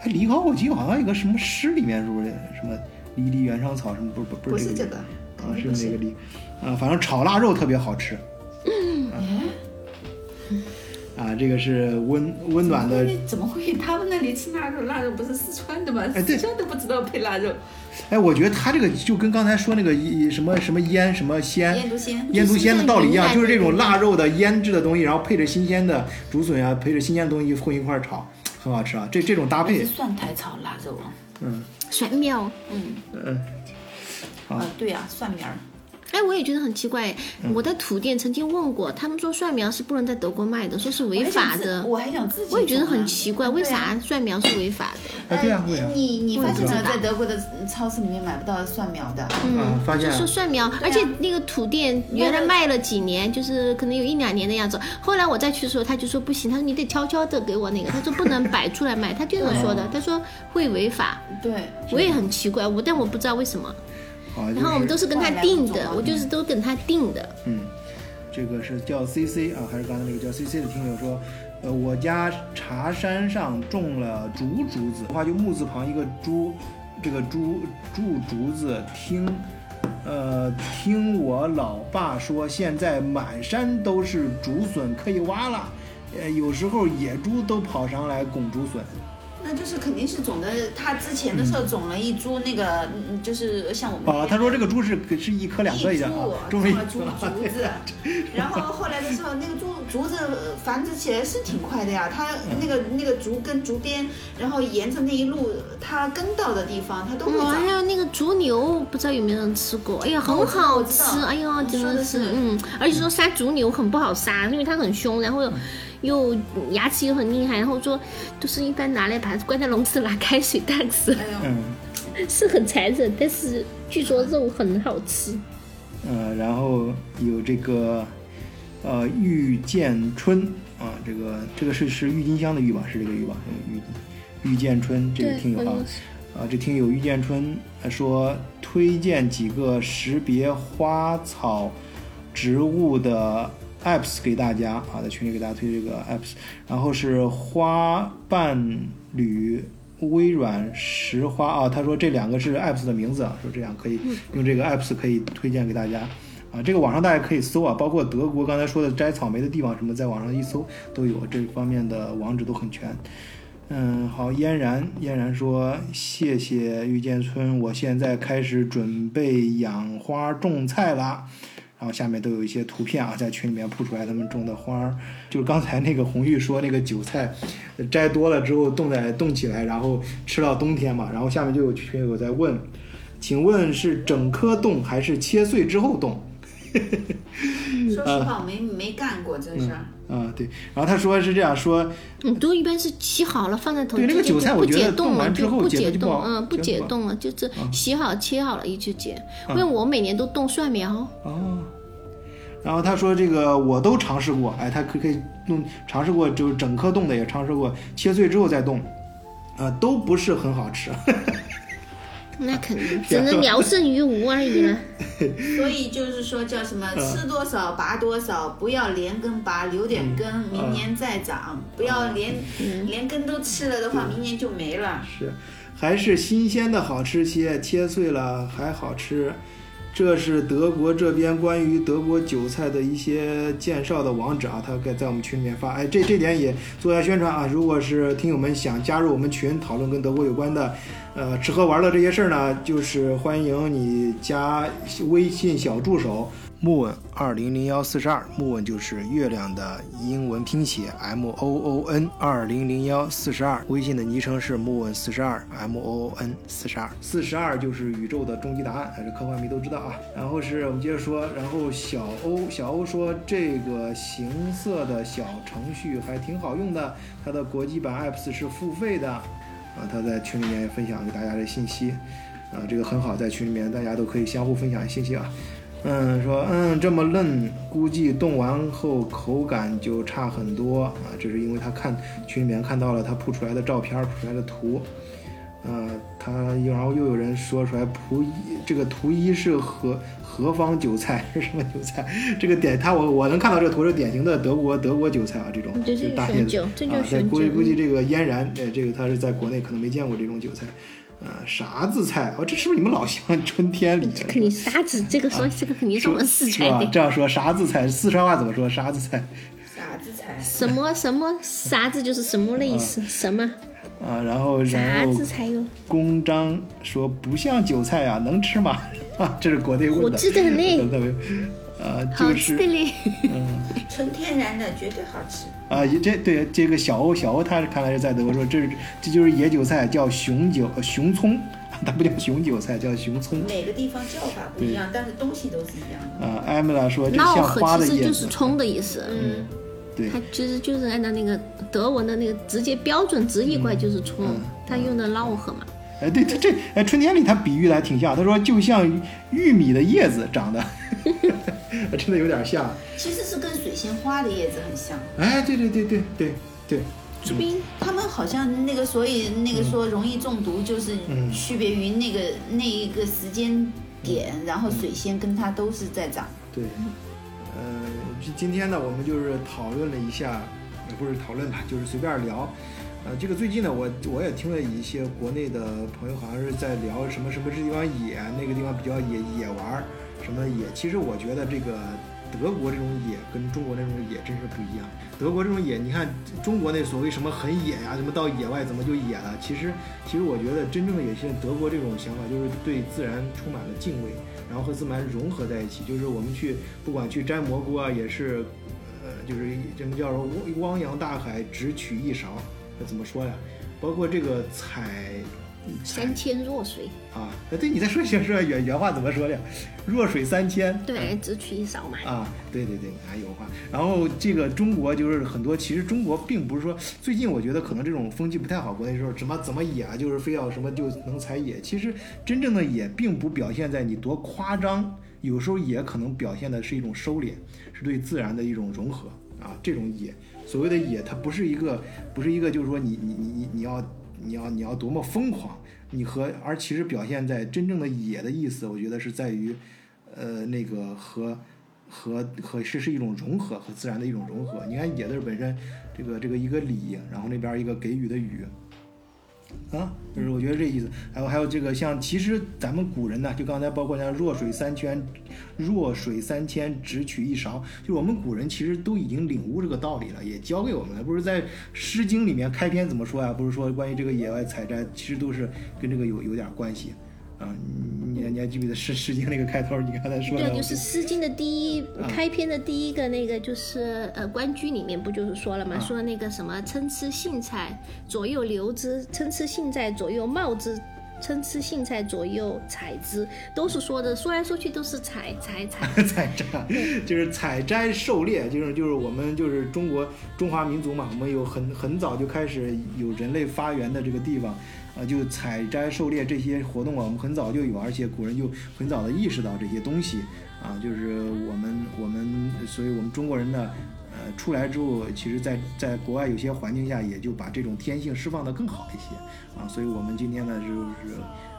哎，藜蒿我记得好像有个什么诗里面是不是什么离离原上草什么不不不是这个是这个，啊，是肯定不那个离，啊，反正炒腊肉特别好吃。啊，这个是温温暖的，怎么会？他们那里吃腊肉，腊肉不是四川的吗？四川都不知道配腊肉，哎，我觉得他这个就跟刚才说那个一什么什么腌什么鲜腌笃鲜。腌笃鲜的道理一样，就就是是这种腊肉的腌制的东西，然后配着新鲜的竹笋啊，配着新鲜的东西混一块儿炒，很好吃啊。这这种搭配，蒜苔炒腊肉啊。蒜苗。嗯，嗯，对呀、蒜苗儿。哎，我也觉得很奇怪。嗯我在土店曾经问过，他们说蒜苗是不能在德国卖的，说是违法的。我还想自己。我也觉得很奇怪，为啥？蒜苗是违法的？啊，对啊，你你发现了，在德国的超市里面买不到蒜苗的。嗯，发现就说蒜苗，而且那个土店原来卖了几年，就是可能有一两年的样子。后来我再去的时候，他就说不行，他说你得悄悄的给我那个，他说不能摆出来卖，他就这么说的，他说会违法。对，我也很奇怪，我但我不知道为什么。啊，然后我们都是是跟他订的，我就是都跟他订的。嗯，这个是叫 CC 啊，还是刚才那个叫 CC 的听友说，呃，我家茶山上种了竹竹子，的话就木字旁一个竹，这个竹竹竹子，听，呃，听我老爸说，现在满山都是竹笋可以挖了，呃，有时候野猪都跑上来拱竹笋。那就是肯定是种的。他之前的时候种了一株那个，嗯，就是像我们啊，他说这个株是是一颗两个一一样啊，株种了一种了竹竹子，然后后来的时候，那个竹竹子繁殖起来是挺快的呀。它那个那个竹根竹边，然后沿着那一路它根到的地方，它都会长，还长。有那个竹牛，不知道有没有人吃过？哎呀，很好吃，道哎呀，真的是，的是嗯，而且说杀竹牛很不好杀，因为它很凶，然后又牙齿又很厉害，然后说都是一般拿来把它关在笼子拿开水烫死，嗯。是很残忍，但是据说肉很好吃。呃，然后有这个呃玉见春啊，这个这个是是郁金香的郁吧？是这个郁吧？郁郁见春这个听友啊啊，这听友遇见春呃说推荐几个识别花草植物的 apps 给大家啊，在群里给大家推这个 apps，然后是花瓣旅。微软石花啊，他说这两个是 apps 的名字啊，说这样可以用这个 apps 可以推荐给大家啊。这个网上大家可以搜啊，包括德国刚才说的摘草莓的地方什么，在网上一搜都有这方面的网址都很全。嗯，好，嫣然，嫣然说谢谢遇见村，我现在开始准备养花种菜啦。然后下面都有一些图片啊，在群里面铺出来他们种的花儿，就是刚才那个红玉说那个韭菜摘多了之后冻在冻起来，然后吃到冬天嘛。然后下面就有群友在问，请问是整颗冻还是切碎之后冻？<laughs> 说实话，我 <laughs> 没没干过这事儿。啊，对。然后他说是这样说，嗯，都一般是洗好了放在桶，对那个韭菜不觉得冻解冻了，完之后就不解冻，嗯，不解冻了，就是洗好切好了一就解。嗯因为我每年都冻蒜苗，哦，然后他说这个我都尝试过，哎，他可可以弄尝试过，就是整颗冻的也尝试过，切碎之后再冻，啊、都不是很好吃。<laughs> 那肯定只能聊胜于无而已了。<laughs> 所以就是说叫什么，吃多少拔多少，不要连根拔，留点根，明年再长。不要连连根都吃了的话，明年就没了。是，还是新鲜的好吃些，切碎了还好吃。这是德国这边关于德国韭菜的一些介绍的网址啊，他给在我们群里面发。哎，这这点也做下宣传啊。如果是听友们想加入我们群讨论跟德国有关的，呃，吃喝玩乐这些事儿呢，就是欢迎你加微信小助手木稳二零零幺四十二，木稳就是月亮的英文拼写 M O O N 二零零幺四十二，微信的昵称是木稳四十二 M O O N 四十二，四十二就是宇宙的终极答案，还是科幻迷都知道啊。然后是我们接着说，然后小欧小欧说这个行色的小程序还挺好用的，它的国际版 apps 是付费的。啊，他在群里面分享给大家的信息，啊，这个很好，在群里面大家都可以相互分享信息啊。嗯，说嗯这么嫩，估计冻完后口感就差很多啊。这是因为他看群里面看到了他铺出来的照片，铺出来的图，呃，他又然后又有人说出来铺一这个图一是何何方韭菜是什么韭菜？这个典他我我能看到这个图是典型的德国德国韭菜啊，这种这就是大叶子啊，在。估计估计这个嫣然，呃，这个他是在国内可能没见过这种韭菜，呃，啥子菜？哦，这是不是你们老乡春天里的？肯定啥子，这个说这个肯定是我们四？川的。这样说啥子菜？四川话怎么说？啥子菜？啥子菜？什么什么啥子就是什么的意思，什么啊，然后啥然后子菜有？公章说不像韭菜啊，能吃吗？<laughs> 啊，这是国内问的。我记得很嘞 <laughs> 呃，好就是吃的嘞。<laughs> 纯天然的，绝对好吃。啊，也这对这个小欧，小欧他看来是在德国说，这是这就是野韭菜，叫熊韭呃熊葱，<laughs> 它不叫熊韭菜，叫熊葱。每个地方叫法不一样，但是东西都是一样的。啊，艾米拉说这闹像花河其实的叶子，就是葱的意思，嗯，对它其实就是按照那个德文的那个直接标准直译过来就是葱，嗯它用的嫪河嘛。哎，对，这这哎，春天里他比喻的还挺像，他说就像玉米的叶子长得，<laughs> 真的有点像。其实是跟水仙花的叶子很像。哎，对对对对对对，说明他们好像那个，所以那个说容易中毒，就是嗯区别于那个那一个时间点，然后水仙跟它都是在长。对，呃，今今天呢，我们就是讨论了一下，也不是讨论吧，就是随便聊。呃，这个最近呢，我我也听了一些国内的朋友，好像是在聊什么什么这地方野，那个地方比较野野玩儿，什么野。其实我觉得这个德国这种野跟中国那种野真是不一样。德国这种野，你看中国那所谓什么很野呀、什么到野外怎么就野了？其实其实我觉得真正的野，性德国这种想法就是对自然充满了敬畏，然后和自然融合在一起。就是我们去不管去摘蘑菇啊，也是，呃，就是什么叫做汪汪洋大海，只取一勺。怎么说呀？包括这个采三千弱水，啊，呃对，你再说一下说原原话怎么说的？弱水三千。对，只取一勺嘛。啊，对对对，还有话。然后这个中国就是很多，其实中国并不是说最近我觉得可能这种风气不太好，国内说什么怎么野啊，就是非要什么就能采野。其实真正的野并不表现在你多夸张，有时候野可能表现的是一种收敛，是对自然的一种融合啊。这种野，所谓的野，它不是一个不是一个就是说你你你你你要你要你要多么疯狂，你和而其实表现在真正的野的意思，我觉得是在于。呃，那个和和和是是一种融合，和自然的一种融合。你看野字本身，这个这个一个礼，然后那边一个给予的予，啊，就是我觉得这意思。还有还有这个像，其实咱们古人呢，就刚才包括像弱水三千，弱水三千只取一勺，就我们古人其实都已经领悟这个道理了，也教给我们了。不是在《诗经》里面开篇怎么说呀？不是说关于这个野外采摘，其实都是跟这个有有点关系。啊，你你你还记不记得《诗诗经》那个开头？你刚才说的，对，就是《诗经》的第一啊开篇的第一个那个，就是呃《关雎》里面不就是说了吗，啊说那个什么参差荇菜，左右流之；参差荇菜，左右芼之；参差荇菜，左右采之，都是说的，说来说去都是采采采。采 <laughs> 摘，就是采摘狩猎，就是就是我们就是中国中华民族嘛，我们有很很早就开始有人类发源的这个地方，啊，就采摘狩猎这些活动啊，我们很早就有，而且古人就很早的意识到这些东西，啊，就是我们我们，所以我们中国人呢。呃，出来之后，其实在，在国外有些环境下，也就把这种天性释放得更好一些啊。所以我们今天呢，就是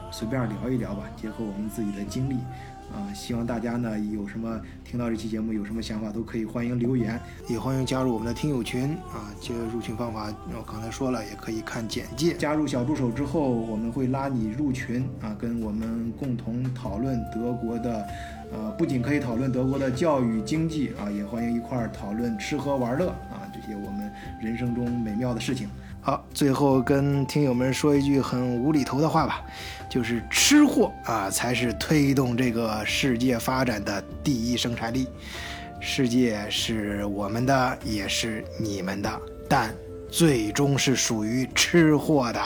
随便聊一聊吧，结合我们自己的经历，啊，希望大家呢有什么听到这期节目有什么想法都可以欢迎留言，也欢迎加入我们的听友群啊。这入群方法我刚才说了，也可以看简介。加入小助手之后，我们会拉你入群啊，跟我们共同讨论德国的，呃，不仅可以讨论德国的教育经济啊，也欢迎一块儿讨论吃喝玩乐啊这些我们人生中美妙的事情。好，最后跟听友们说一句很无厘头的话吧，就是吃货啊才是推动这个世界发展的第一生产力。世界是我们的，也是你们的，但最终是属于吃货的。